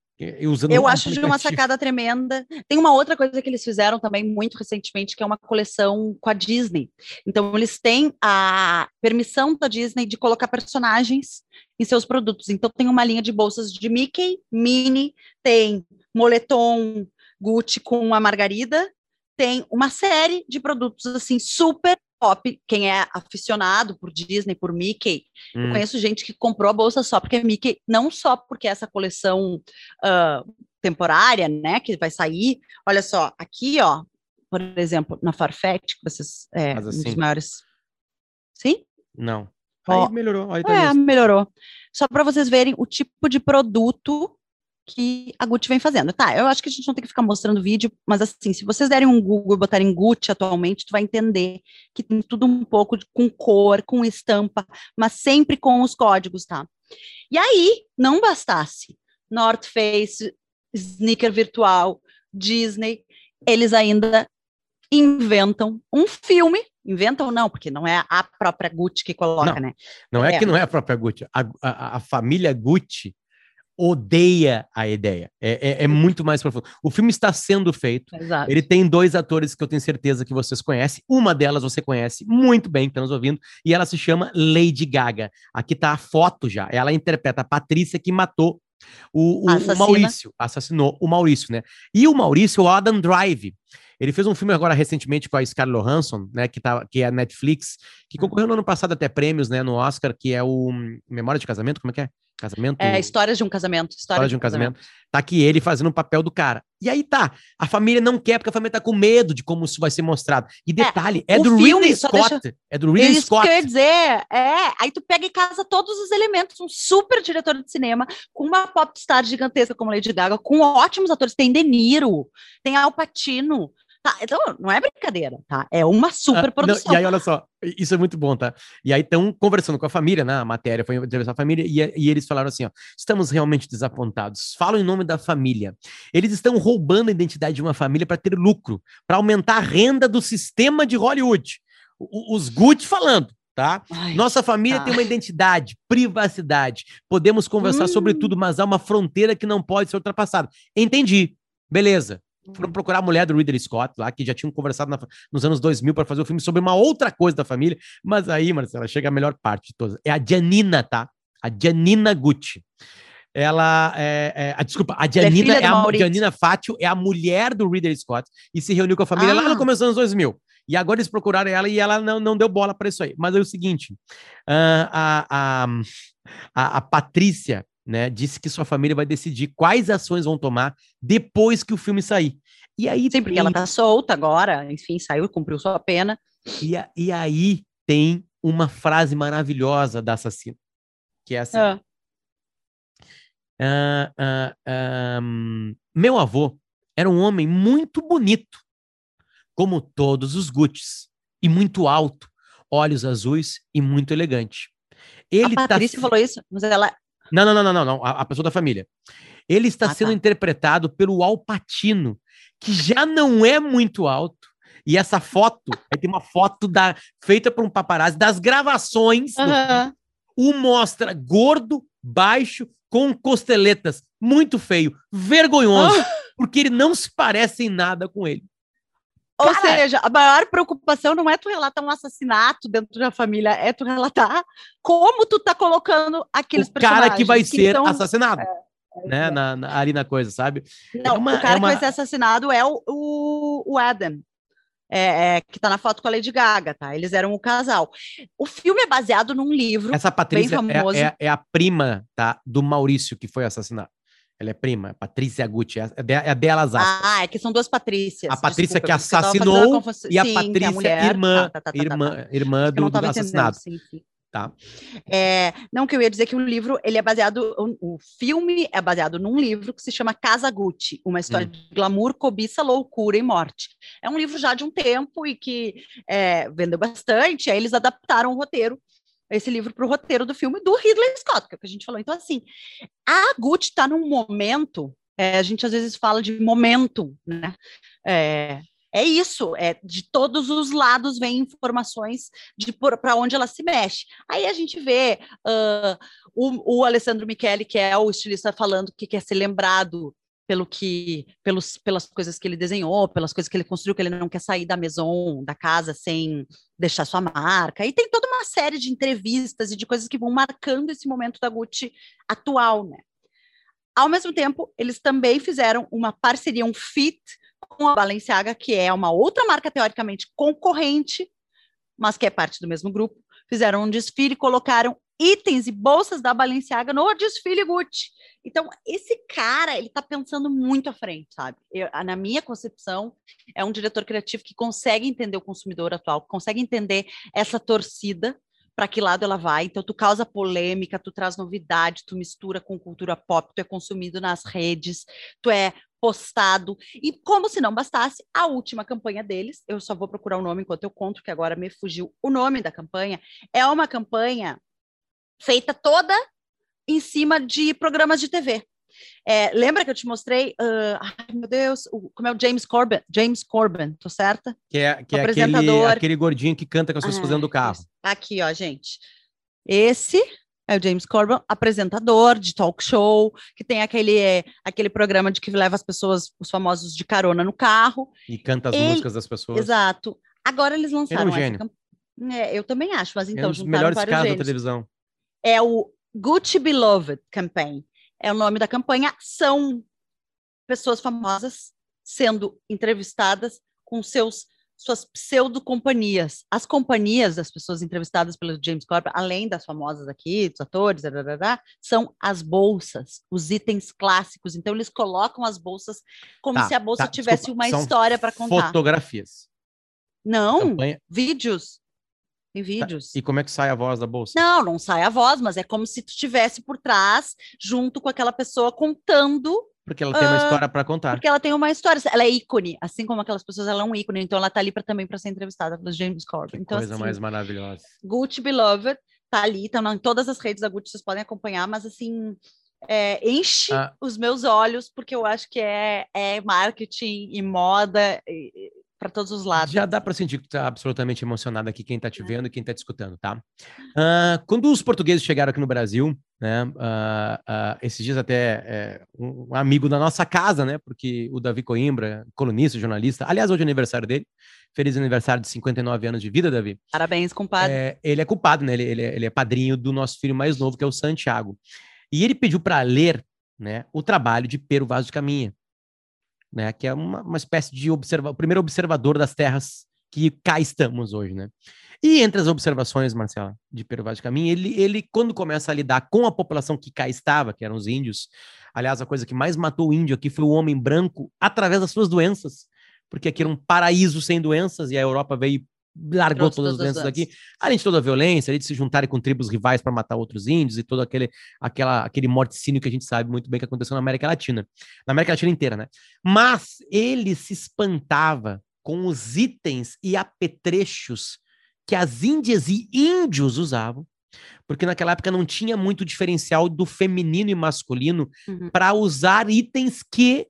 S2: Eu acho de uma sacada tremenda. Tem uma outra coisa que eles fizeram também muito recentemente, que é uma coleção com a Disney. Então, eles têm a permissão da Disney de colocar personagens em seus produtos. Então, tem uma linha de bolsas de Mickey, Minnie, tem moletom Gucci com a Margarida, tem uma série de produtos assim super top. Quem é aficionado por Disney, por Mickey, eu
S1: Hum.
S2: conheço gente que comprou a bolsa só porque é Mickey, não só porque essa coleção ah, temporária, né, que vai sair. Olha só, aqui, ó, por exemplo, na Farfetch, que vocês é
S1: Faz
S2: um dos
S1: assim.
S2: maiores. Sim?
S1: Não.
S2: Ó,
S1: Aí melhorou. Aí tá
S2: É, melhorou. Só para vocês verem o tipo de produto que a Gucci vem fazendo. Tá, eu acho que a gente não tem que ficar mostrando vídeo, mas assim, se vocês derem um Google e botarem Gucci atualmente, tu vai entender que tem tudo um pouco de- com cor, com estampa, mas sempre com os códigos, tá? E aí, não bastasse North Face, sneaker virtual, Disney, eles ainda inventam um filme, inventam não, porque não é a própria Gucci que coloca,
S1: Não.
S2: né?
S1: Não é,
S2: É.
S1: que não é a própria Gucci. A, a, a família Gucci odeia a ideia. É, é, é muito mais profundo. O filme está sendo feito.
S2: Exato.
S1: Ele tem dois atores que eu tenho certeza que vocês conhecem. Uma delas você conhece muito bem, que está nos ouvindo, e ela se chama Lady Gaga. Aqui tá a foto já. Ela interpreta a Patrícia que matou o, o- o. Maurício. Assassinou o Maurício, né? E o Maurício é o Adam Drive. Ele fez um filme agora recentemente com a Scarlett Johansson, né, que, tá, que é a Netflix, que concorreu no ano passado até prêmios, né, no Oscar, que é o Memória de Casamento, como é que é? Casamento?
S2: É, histórias de um casamento.
S1: História de um casamento. Tá aqui ele fazendo o papel do cara. E aí tá, a família não quer, porque a família tá com medo de como isso vai ser mostrado. E detalhe, é,
S2: o
S1: do Ridley Scott.
S2: deixa-
S1: É do Ridley
S2: Isso
S1: Scott.
S2: que eu ia dizer, é, aí tu pega e casa todos os elementos, um super diretor de cinema, com uma popstar gigantesca como Lady Gaga, com ótimos atores, tem De Niro, tem Al Pacino, tá, então não é brincadeira, tá, é uma
S1: Ah,
S2: super
S1: não,
S2: produção.
S1: e aí, olha só, isso é muito bom, tá? E aí estão conversando com a família, né? A matéria foi entrevistar a família, e, e eles falaram assim: ó, estamos realmente desapontados. Falam em nome da família. Eles estão roubando a identidade de uma família para ter lucro, para aumentar a renda do sistema de Hollywood. O- os Gucci falando. Tá?
S2: Ai,
S1: Nossa família
S2: tá.
S1: tem uma identidade, privacidade. Podemos conversar sobre
S2: Hum.
S1: tudo, mas há uma fronteira que não pode ser ultrapassada. Entendi. Beleza. Foram
S2: Uhum.
S1: procurar a mulher do Ridley Scott lá, que já tinham conversado na- nos anos 2000 para fazer o filme sobre uma outra coisa da família. Mas aí, Marcela, chega a melhor parte de todas. É a Janina, tá? A Janina Gucci. Ela é, é- a, desculpa, a Janina é,
S2: do
S1: a. Janina Fátio é a mulher do Ridley Scott e se reuniu com a família lá
S2: Ah.
S1: no começo dos anos 2000. E agora eles procuraram ela e ela não, não deu bola para isso aí. Mas é o seguinte: ah, a, a, a, a Patrícia né, disse que sua família vai decidir quais ações vão tomar depois que o filme sair. E aí,
S2: Sim, porque
S1: tem,
S2: ela tá solta agora, enfim, saiu, cumpriu sua pena.
S1: e, a- e aí tem uma frase maravilhosa da assassina, que é assim:
S2: Ah,
S1: Ah, ah, ah, meu avô era um homem muito bonito, como todos os Guccis, e muito alto, olhos azuis e muito elegante. Ele
S2: a
S1: tá
S2: Patrícia
S1: se-
S2: falou isso, mas ela,
S1: Não, não, não, não, não, a, a pessoa da família. Ele está
S2: Ah,
S1: sendo
S2: tá.
S1: interpretado pelo Al Pacino, que já não é muito alto. E essa foto, aí tem uma foto da, feita por um paparazzi das gravações. O mostra gordo, baixo, com costeletas, muito feio, vergonhoso, porque ele não se parece em nada com ele.
S2: Ou
S1: Cara-
S2: seja, a maior preocupação não é tu relatar um assassinato dentro da família, é tu relatar como tu tá colocando aqueles
S1: o cara que vai
S2: personagens
S1: ser
S2: são-
S1: assassinado, né, na- na- ali na coisa, sabe?
S2: Não,
S1: é uma-
S2: o cara
S1: é uma-
S2: que vai ser assassinado é o, o, o Adam, é, é, que tá na foto com a Lady Gaga, tá? Eles eram o casal. O filme é baseado num livro.
S1: Essa Patrícia é-
S2: famoso.
S1: é, é a prima, tá, do Maurício que foi assassinado. Ela é prima, Patrícia Gucci, é, de- é delas aspas.
S2: Ah, é que são duas Patrícias.
S1: A Patrícia
S2: desculpa,
S1: que assassinou e a
S2: Sim, é
S1: Patrícia,
S2: mulher.
S1: irmã,
S2: Tá, tá, tá, tá, tá,
S1: irmã, irmã do, do assassinado.
S2: sim, sim.
S1: Tá.
S2: É, não, que eu ia dizer que o livro, ele é baseado, o, o filme é baseado num livro que se chama Casa Gucci, uma história
S1: Hum.
S2: de glamour, cobiça, loucura e morte. É um livro já de um tempo e que é, vendeu bastante, aí eles adaptaram o roteiro, esse livro para o roteiro do filme do Ridley Scott, que é o que a gente falou. Então, assim, a Gucci está num momento, é, a gente às vezes fala de momento, né? É, é isso, é de todos os lados vem informações de para onde ela se mexe. Aí a gente vê ah, o, o Alessandro Michele, que é o estilista, falando que quer ser lembrado pelo que, pelos, pelas coisas que ele desenhou, pelas coisas que ele construiu, que ele não quer sair da maison, da casa, sem deixar sua marca. E tem toda uma série de entrevistas e de coisas que vão marcando esse momento da Gucci atual, né? Ao mesmo tempo, eles também fizeram uma parceria, um fit com a Balenciaga, que é uma outra marca teoricamente concorrente, mas que é parte do mesmo grupo. Fizeram um desfile e colocaram itens e bolsas da Balenciaga no desfile Gucci. Então, esse cara, ele tá pensando muito à frente, sabe? Eu, na minha concepção, é um diretor criativo que consegue entender o consumidor atual, consegue entender essa torcida, para que lado ela vai. Então, tu causa polêmica, tu traz novidade, tu mistura com cultura pop, tu é consumido nas redes, tu é postado. E como se não bastasse, a última campanha deles, eu só vou procurar o nome enquanto eu conto, que agora me fugiu o nome da campanha, é uma campanha feita toda em cima de programas de TV. É, lembra que eu te mostrei? ah, ai, meu Deus, o- como é o James Corbin? James Corbin, tô certa?
S1: Que é, que
S2: O
S1: é aquele, aquele gordinho que canta com as pessoas
S2: Ah,
S1: dentro do carro.
S2: Aqui, ó, gente. Esse é o James Corbin, apresentador de talk show, que tem aquele, é, aquele programa de que leva as pessoas, os famosos, de carona no carro.
S1: E canta as
S2: Ele-
S1: músicas das pessoas.
S2: Exato. Agora eles lançaram essa
S1: gênio.
S2: campanha. É, eu também acho, mas
S1: é um
S2: então
S1: dos melhores caras da televisão.
S2: É o Gucci Beloved Campaign. É o nome da campanha. São pessoas famosas sendo entrevistadas com seus suas pseudo-companhias. As companhias das pessoas entrevistadas pelo James Corbett, além das famosas aqui, dos atores, são as bolsas, os itens clássicos. Então, eles colocam as bolsas como
S1: Tá,
S2: se a bolsa
S1: tá,
S2: tivesse
S1: desculpa,
S2: uma história para contar.
S1: Fotografias.
S2: Não,
S1: Campanha.
S2: vídeos. Tem
S1: Tá,
S2: vídeos.
S1: E como é que sai a voz da bolsa?
S2: Não, não sai a voz, mas é como se tu estivesse por trás, junto com aquela pessoa contando,
S1: Porque ela tem uma
S2: Ah,
S1: história para contar.
S2: porque ela tem uma história. Ela é ícone, assim como aquelas pessoas, ela é um ícone, então ela tá ali pra, também para ser entrevistada pelo James Corbin.
S1: Que
S2: Então,
S1: coisa
S2: assim,
S1: mais maravilhosa.
S2: Gucci Beloved tá ali, tá em todas as redes da Gucci, vocês podem acompanhar, mas assim, é, enche
S1: Ah.
S2: os meus olhos, porque eu acho que é, é marketing e moda para todos os lados.
S1: Já dá para sentir que tu tá absolutamente emocionado aqui, quem tá te vendo e quem tá te escutando, tá? Ah, quando os portugueses chegaram aqui no Brasil, né? ah, ah, esses dias até é, um um amigo da nossa casa, né? Porque o Davi Coimbra, colunista, jornalista, aliás, hoje é aniversário dele. Feliz aniversário de 59 anos de vida, Davi.
S2: Parabéns, compadre.
S1: É, ele é culpado, né? Ele, ele, é, ele é padrinho do nosso filho mais novo, que é o Santiago. E ele pediu para ler né, o trabalho de Pero Vaz de Caminha, né? Que é uma, uma espécie de observa primeiro observador das terras que cá estamos hoje, né? E entre as observações, Marcela, de Pero Vaz de Caminha, ele, ele, quando começa a lidar com a população que cá estava, que eram os índios, aliás, a coisa que mais matou o índio aqui foi o homem branco através das suas doenças, porque aqui era um paraíso sem doenças e a Europa veio largou
S2: Trouxe
S1: todas as
S2: todas as
S1: doenças aqui. Além de toda a violência, além de se juntarem com tribos rivais para matar outros índios e todo aquele, aquela, aquele morticínio que a gente sabe muito bem que aconteceu na América Latina. Na América Latina inteira, né? Mas ele se espantava com os itens e apetrechos que as índias e índios usavam, porque naquela época não tinha muito diferencial do feminino e masculino
S2: Uhum.
S1: para usar itens que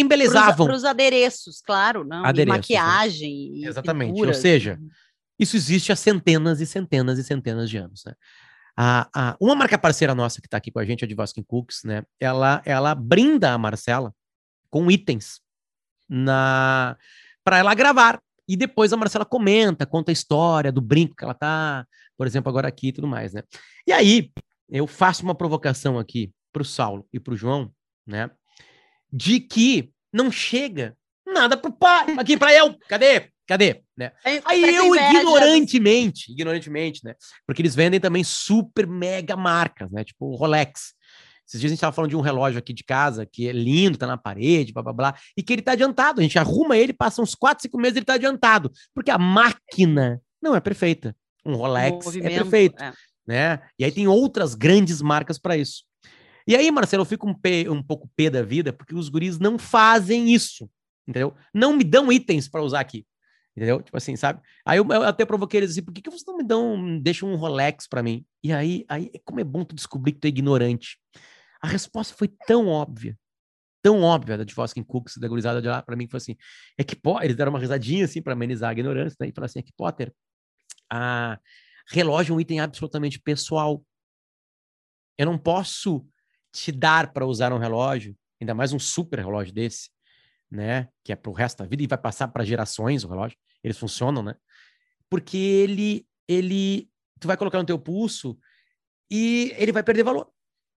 S1: embelezavam.
S2: Para os adereços, claro, não.
S1: Adereços,
S2: e maquiagem.
S1: né?
S2: E
S1: Exatamente.
S2: pinturas.
S1: Ou seja, isso existe há centenas e centenas e centenas de anos, né? A, a, uma marca parceira nossa que está aqui com a gente, a de Vaskin Cooks, né? Ela, ela brinda a Marcela com itens na para ela gravar. E depois a Marcela comenta, conta a história do brinco que ela tá, por exemplo, agora aqui e tudo mais, né? E aí, eu faço uma provocação aqui pro Saulo e pro João, né? De que não chega nada pro pai, aqui para eu. Cadê? Cadê? Né?
S2: Aí,
S1: Aí
S2: tá com
S1: eu, ignorantemente, ignorantemente, né? Porque eles vendem também super mega marcas, né? Tipo o Rolex. Esses dias a gente tava falando de um relógio aqui de casa que é lindo, tá na parede, blá blá blá, e que ele tá adiantado. A gente arruma ele, passa uns 4, 5 meses ele tá adiantado. Porque a máquina não é perfeita. Um Rolex é perfeito,
S2: é.
S1: né? E aí tem outras grandes marcas para isso. E aí, Marcelo, eu fico um, pé- um pouco pé da vida, porque os guris não fazem isso, entendeu? Não me dão itens para usar aqui. Entendeu? Tipo assim, sabe? Aí eu, eu até provoquei eles assim, por que, que vocês não me dão, deixam um Rolex pra mim? E aí, aí, como é bom tu descobrir que tu é ignorante. A resposta foi tão óbvia, tão óbvia da Foskin Cooks, da gurizada de lá, pra mim, que foi assim, é que, pô, eles deram uma risadinha assim pra amenizar a ignorância, né? E falaram assim, é que, Potter, a relógio é um item absolutamente pessoal. Eu não posso te dar para usar um relógio, ainda mais um super relógio desse, né? Que é pro resto da vida e vai passar para gerações o relógio. Eles funcionam, né? Porque ele, ele, tu vai colocar no teu pulso e ele vai perder valor.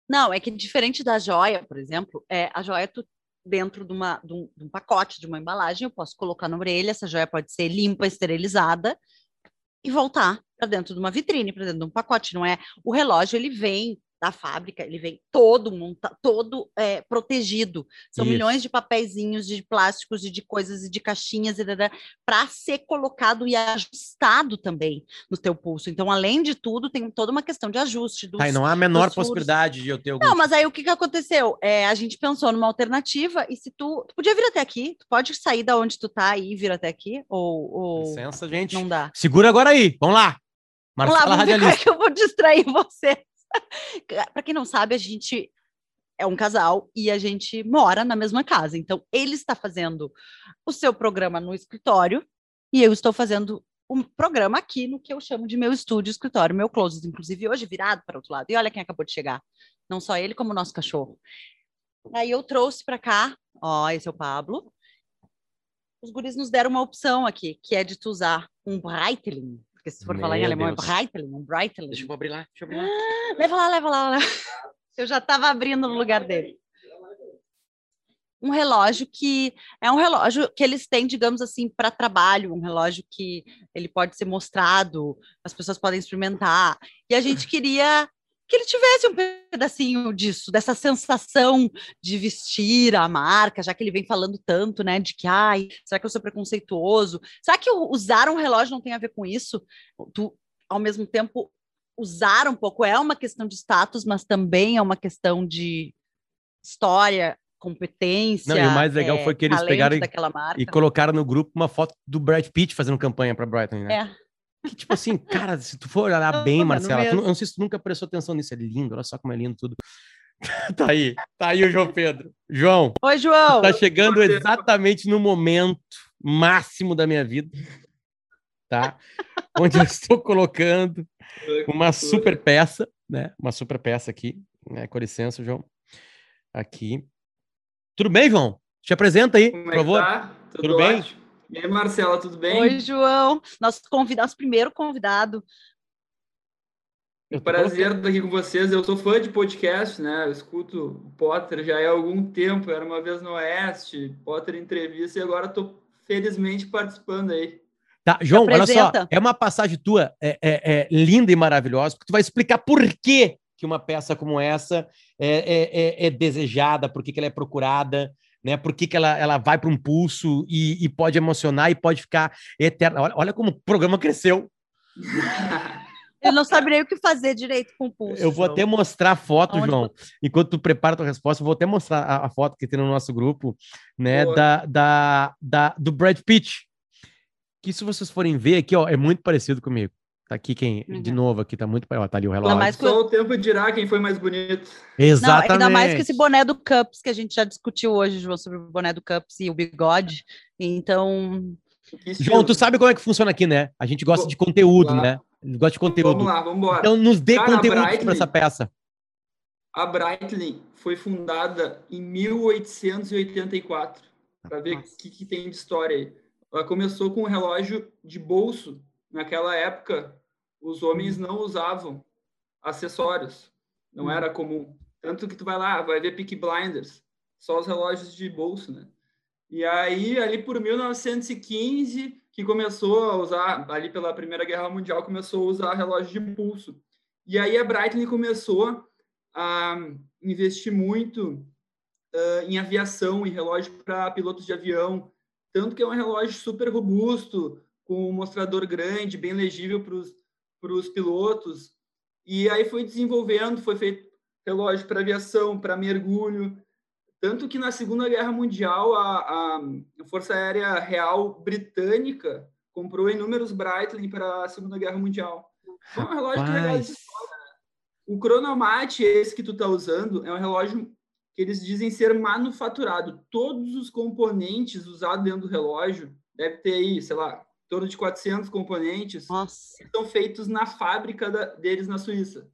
S2: Não, é que diferente da joia, por exemplo, é, a joia tu dentro de, uma, de, um, de um pacote, de uma embalagem, eu posso colocar na orelha, essa joia pode ser limpa, esterilizada e voltar para dentro de uma vitrine, para dentro de um pacote, não é? O relógio ele vem da fábrica, ele vem todo monta, todo é, protegido. São
S1: Isso.
S2: milhões de papeizinhos, de plásticos e de coisas e de caixinhas para ser colocado e ajustado também no teu pulso. Então, além de tudo, tem toda uma questão de ajuste dos,
S1: Tá, não há a menor possibilidade de eu ter algum.
S2: não, mas aí o que, que aconteceu? É, a gente pensou numa alternativa, e se tu. Tu podia vir até aqui, tu pode sair da onde tu tá e vir até aqui, ou, ou
S1: Licença, gente.
S2: não dá.
S1: Segura agora aí. Vamos lá.
S2: Vamos lá,
S1: Marcela
S2: vamos ver como é que eu vou distrair você. Para quem não sabe, a gente é um casal e a gente mora na mesma casa. Então, ele está fazendo o seu programa no escritório e eu estou fazendo um programa aqui no que eu chamo de meu estúdio, escritório, meu closet, inclusive hoje virado para outro lado. E olha quem acabou de chegar. Não só ele, como o nosso cachorro. Aí eu trouxe para cá, ó, esse é o Pablo. Os guris nos deram uma opção aqui, que é de tu usar um Breitling, porque se for falar em
S1: Meu
S2: alemão
S1: Deus.
S2: é Breitling, um Breitling.
S1: Deixa eu abrir lá. Deixa eu abrir lá.
S2: Leva lá, leva lá. leva- Eu já estava abrindo no lugar dele. Um relógio que é um relógio que eles têm, digamos assim, para trabalho, um relógio que ele pode ser mostrado, as pessoas podem experimentar. E a gente queria que ele tivesse um pedacinho disso, dessa sensação de vestir a marca, já que ele vem falando tanto, né, de que, ai, será que eu sou preconceituoso? Será que usar um relógio não tem a ver com isso? Tu, ao mesmo tempo, usar um pouco é uma questão de status, mas também é uma questão de história, competência.
S1: Não, e o mais legal
S2: é,
S1: foi que eles pegaram e-. E colocaram no grupo uma foto do Brad Pitt fazendo campanha pra Brighton, né?
S2: É.
S1: Que, tipo assim, cara, se tu for olhar
S2: Não,
S1: bem, Marcela, tu não- eu não sei se tu nunca prestou atenção nisso, é lindo, olha só como é lindo tudo. tá aí, tá aí o João Pedro. João,
S2: Oi, João.
S1: tá chegando exatamente no momento máximo da minha vida, tá? Onde eu estou colocando uma super peça, né? Uma super peça aqui, né? Com licença, João. Aqui. Tudo bem, João? Te apresenta aí,
S3: Como
S1: por
S3: é que
S1: favor.
S3: tá? Tudo,
S1: Tudo bem?
S3: ótimo. E aí, Marcela, tudo bem?
S2: Oi, João. Nosso convidado, nosso primeiro convidado.
S3: Prazer estar aqui com vocês. Eu sou fã de podcast, né? Eu escuto o Potter já há algum tempo. Era uma vez no Oeste, Potter entrevista, e agora estou felizmente participando aí.
S1: Tá, João, olha só, é uma passagem tua é, é- é linda e maravilhosa, porque tu vai explicar por que, que uma peça como essa é, é- é- é desejada, por que, que ela é procurada, né? Por que, que ela, ela vai para um pulso e, e pode emocionar e pode ficar eterna. Olha, olha como o programa cresceu.
S2: Ele não sabe nem o que fazer direito com o pulso.
S1: Eu vou
S2: João.
S1: até mostrar a foto,
S2: Aonde
S1: João. Enquanto tu prepara a tua resposta, eu vou até mostrar a, a foto que tem no nosso grupo, né?
S3: Boa.
S1: Da, da, da, do Brad Pitt. Que se vocês forem ver aqui, ó, é muito parecido comigo. Tá aqui quem? De
S2: Uhum.
S1: novo aqui, tá muito. Ó, tá ali o relógio.
S2: mais que
S3: Só o tempo dirá quem foi mais bonito.
S2: Não,
S1: Exatamente.
S2: ainda mais que esse boné do Cups, que a gente já discutiu hoje, João, sobre o boné do Cups e o bigode. Então,
S1: João, tu sabe como é que funciona aqui, né? A gente gosta
S3: Vou-
S1: de conteúdo,
S3: Claro.
S1: né? A gente gosta de conteúdo.
S3: Vamos lá, vamos embora.
S1: Então nos dê
S3: Cara,
S1: conteúdo
S3: Breitling-
S1: essa peça.
S3: A Breitling foi fundada em 1884. Para ver o que, que tem de história aí. Ela começou com um relógio de bolso. Naquela época, os homens não usavam acessórios. Não
S2: Uhum.
S3: era comum. Tanto que tu vai lá, vai ver Peaky Blinders. Só os relógios de bolso, né? E aí, ali por 1915, que começou a usar, ali pela Primeira Guerra Mundial, começou a usar relógio de pulso. E aí a Breitling começou a investir muito ah, em aviação, em relógio para pilotos de avião, tanto que é um relógio super robusto, com um mostrador grande, bem legível para os pilotos. E aí foi desenvolvendo, foi feito relógio para aviação, para mergulho, tanto que na Segunda Guerra Mundial a, a Força Aérea Real Britânica comprou inúmeros Breitling para a Segunda Guerra Mundial. Foi um relógio de o Chronomate, esse que tu tá usando, é um relógio que eles dizem ser manufaturado. Todos os componentes usados dentro do relógio, deve ter aí, sei lá, torno de 400 componentes,
S2: nossa.
S3: são feitos na fábrica da- deles na Suíça.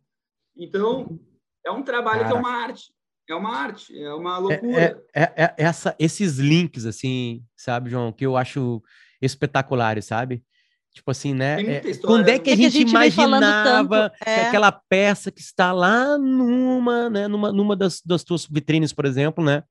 S3: Então, é um trabalho que é uma arte. É uma arte, é uma
S1: É,
S3: loucura.
S1: é- é- é essa, esses links, assim, sabe, João, que eu acho espetaculares, sabe? Tipo assim, né?
S3: Tem
S1: é,
S3: muita história,
S1: quando é que a
S2: É que a
S1: gente,
S2: gente vem falando
S1: imaginava
S2: tanto,
S1: que
S2: é.
S1: aquela peça que está lá numa, né, numa, numa das, das tuas vitrines, por exemplo, né?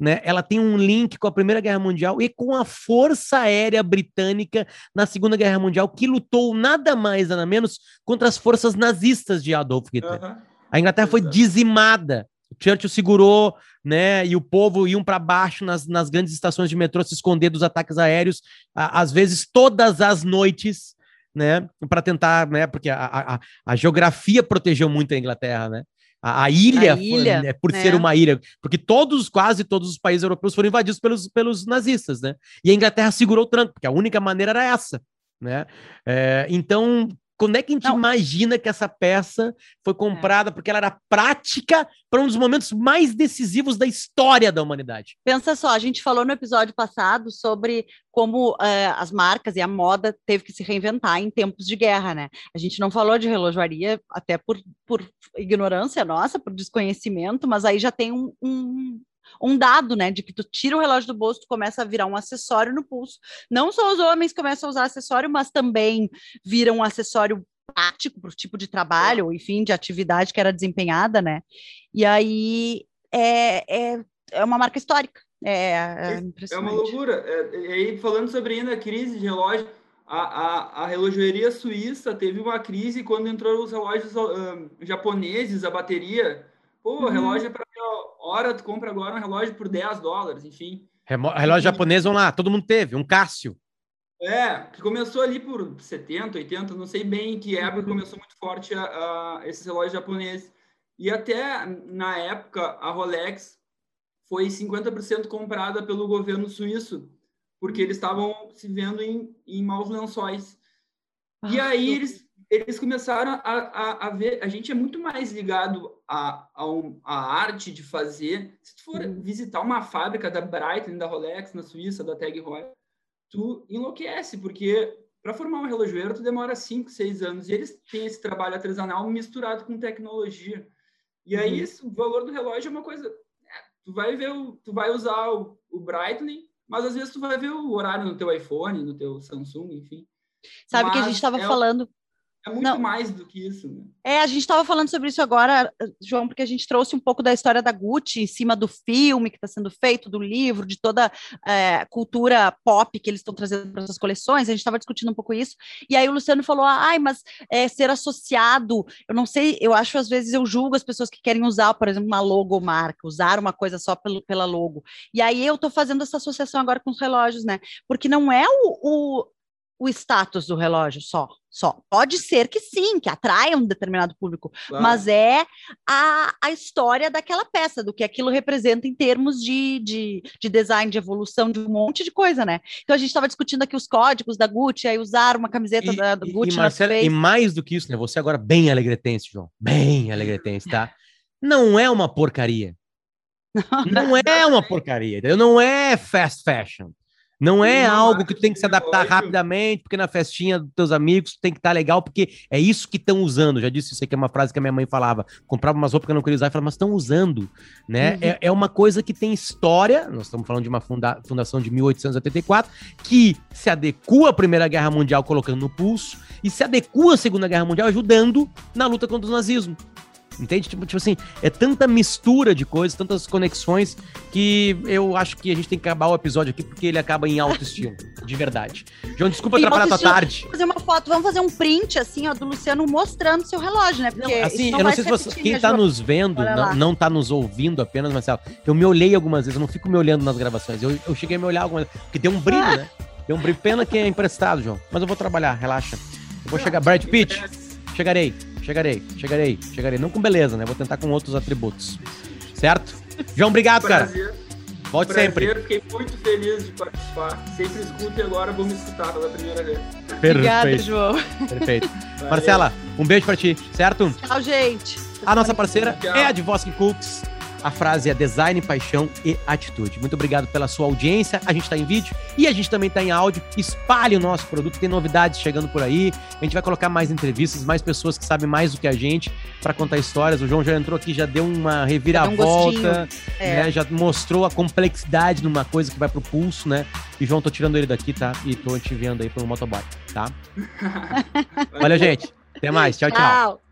S1: Né, ela tem um link com a Primeira Guerra Mundial e com a Força Aérea Britânica na Segunda Guerra Mundial, que lutou nada mais, nada menos contra as forças nazistas de Adolf Hitler.
S3: Aham.
S1: A Inglaterra foi dizimada. O Churchill segurou, né? E o povo iam para baixo nas, nas grandes estações de metrô se esconder dos ataques aéreos, a- às vezes todas as noites, né? Para tentar, né? Porque a, a- a geografia protegeu muito a Inglaterra, né? A, a ilha,
S2: A
S1: foi,
S2: ilha,
S1: né, por
S2: né?
S1: ser uma ilha, porque todos, quase todos os países europeus foram invadidos pelos, pelos nazistas, né? E a Inglaterra segurou o tranco, porque a única maneira era essa, né? É, então, quando é que a gente
S2: Não.
S1: imagina que essa peça foi comprada porque ela era prática para um dos momentos mais decisivos da história da humanidade?
S2: Pensa só, a gente falou no episódio passado sobre como eh, as marcas e a moda teve que se reinventar em tempos de guerra, né? A gente não falou de relojoaria até por, por ignorância nossa, por desconhecimento, mas aí já tem um, um, um dado, né? De que tu tira o relógio do bolso, tu começa a virar um acessório no pulso. Não só os homens começam a usar acessório, mas também vira um acessório prático para o tipo de trabalho, enfim, de atividade que era desempenhada, né? E aí é, é, é uma marca histórica. É, é
S3: É uma
S2: impressionante.
S3: loucura. É, e aí, falando sobre ainda a crise de relógio, a, a, a relojoeria suíça teve uma crise quando entrou os relógios ah, japoneses, a bateria. Pô,
S2: Uhum.
S3: relógio é para hora, tu compra agora um relógio por 10 dólares, enfim.
S1: Remo- Relógio japonês, vamos lá, todo mundo teve, um Cássio.
S3: É, que começou ali por 70, 80, não sei bem em que época
S2: Uhum.
S3: começou muito forte a, a- esses relógios japoneses. E até na época a Rolex foi 50% comprada pelo governo suíço, porque eles estavam se vendo em, em maus lençóis. E
S2: Ah,
S3: aí eles, eles começaram a, a, a ver, a gente é muito mais ligado à a, à arte de fazer. Se tu for
S2: Uhum.
S3: visitar uma fábrica da Breitling, da Rolex na Suíça, da Tag Heuer, tu enlouquece, porque para formar um relojoeiro tu demora 5, 6 anos. E eles têm esse trabalho artesanal misturado com tecnologia. E aí
S2: Uhum.
S3: esse- o valor do relógio é uma coisa... é, tu vai ver, o, tu vai usar o, o Breitling, mas às vezes tu vai ver o horário no teu iPhone, no teu Samsung, enfim.
S2: Sabe que a gente estava
S3: é-
S2: falando.
S3: É muito
S2: Não.
S3: mais do que isso, né?
S2: É, a gente estava falando sobre isso agora, João, porque a gente trouxe um pouco da história da Gucci em cima do filme que está sendo feito, do livro, de toda a cultura pop que eles estão trazendo para essas coleções. A gente estava discutindo um pouco isso. E aí o Luciano falou: ai, mas é, ser associado, eu não sei, eu acho às vezes eu julgo as pessoas que querem usar, por exemplo, uma logomarca, usar uma coisa só pelo, pela logo. E aí eu estou fazendo essa associação agora com os relógios, né? Porque não é o, o o status do relógio só, só. Pode ser que sim, que atraia um determinado público, claro. mas é a, a história daquela peça, do que aquilo representa em termos de, de, de design, de evolução, de um monte de coisa, né? Então a gente estava discutindo aqui os códigos da Gucci, aí usar uma camiseta
S1: e,
S2: da, da Gucci
S1: e, Marcela, e mais do que isso, né? Você agora bem alegretense, João, bem alegretense, tá? Não é uma porcaria. Não é uma porcaria, não é fast fashion. Não é algo que tu tem que se adaptar rapidamente, porque na festinha dos teus amigos tem que estar tá legal, porque é isso que estão usando. Já disse isso aqui, é uma frase que a minha mãe falava. Comprava umas roupas que eu não queria usar e falava, mas estão usando, né? Uhum. É, é, uma coisa que tem história, nós estamos falando de uma funda fundação de 1884, que se adequa à Primeira Guerra Mundial colocando no pulso, e se adequa à Segunda Guerra Mundial ajudando na luta contra o nazismo. Entende? Tipo, tipo assim, é tanta mistura de coisas, tantas conexões, que eu acho que a gente tem que acabar o episódio aqui porque ele acaba em alto estilo, de verdade. João, desculpa Sim, atrapalhar a tua tarde.
S2: fazer uma foto, vamos fazer um print, assim, ó, do Luciano mostrando seu relógio, né?
S1: Porque não, assim, não eu não sei se você, quem tá nos vendo, não, não tá nos ouvindo apenas, Marcelo, eu me olhei algumas vezes, eu não fico me olhando nas gravações, eu, eu cheguei a me olhar algumas vezes, porque deu um brilho, ah. né? Deu um brilho, pena que é emprestado, João, mas eu vou trabalhar, relaxa. Eu vou chegar, Brad Pitt, chegarei. Chegarei, chegarei, chegarei. Não com beleza, né? Vou tentar com outros atributos. Certo? João, obrigado, Prazer. cara. Volte Prazer, sempre.
S3: Fiquei muito feliz de participar. Sempre escuto e agora vou me escutar pela primeira vez.
S1: Perfeito. Obrigada, João. Perfeito. Marcela, um beijo pra ti, certo?
S2: Tchau, gente.
S1: A nossa parceira Tchau. é a Divosky Cooks. A frase é design, paixão e atitude. Muito obrigado pela sua audiência. A gente está em vídeo e a gente também está em áudio. Espalhe o nosso produto, tem novidades chegando por aí. A gente vai colocar mais entrevistas, mais pessoas que sabem mais do que a gente para contar histórias. O João já entrou aqui, já deu uma reviravolta, um né? Já mostrou a complexidade numa coisa que vai pro pulso, né? E João, tô tirando ele daqui, tá? E tô te enviando aí pro motoboy, tá? Valeu, gente. Até mais. tchau. tchau. tchau.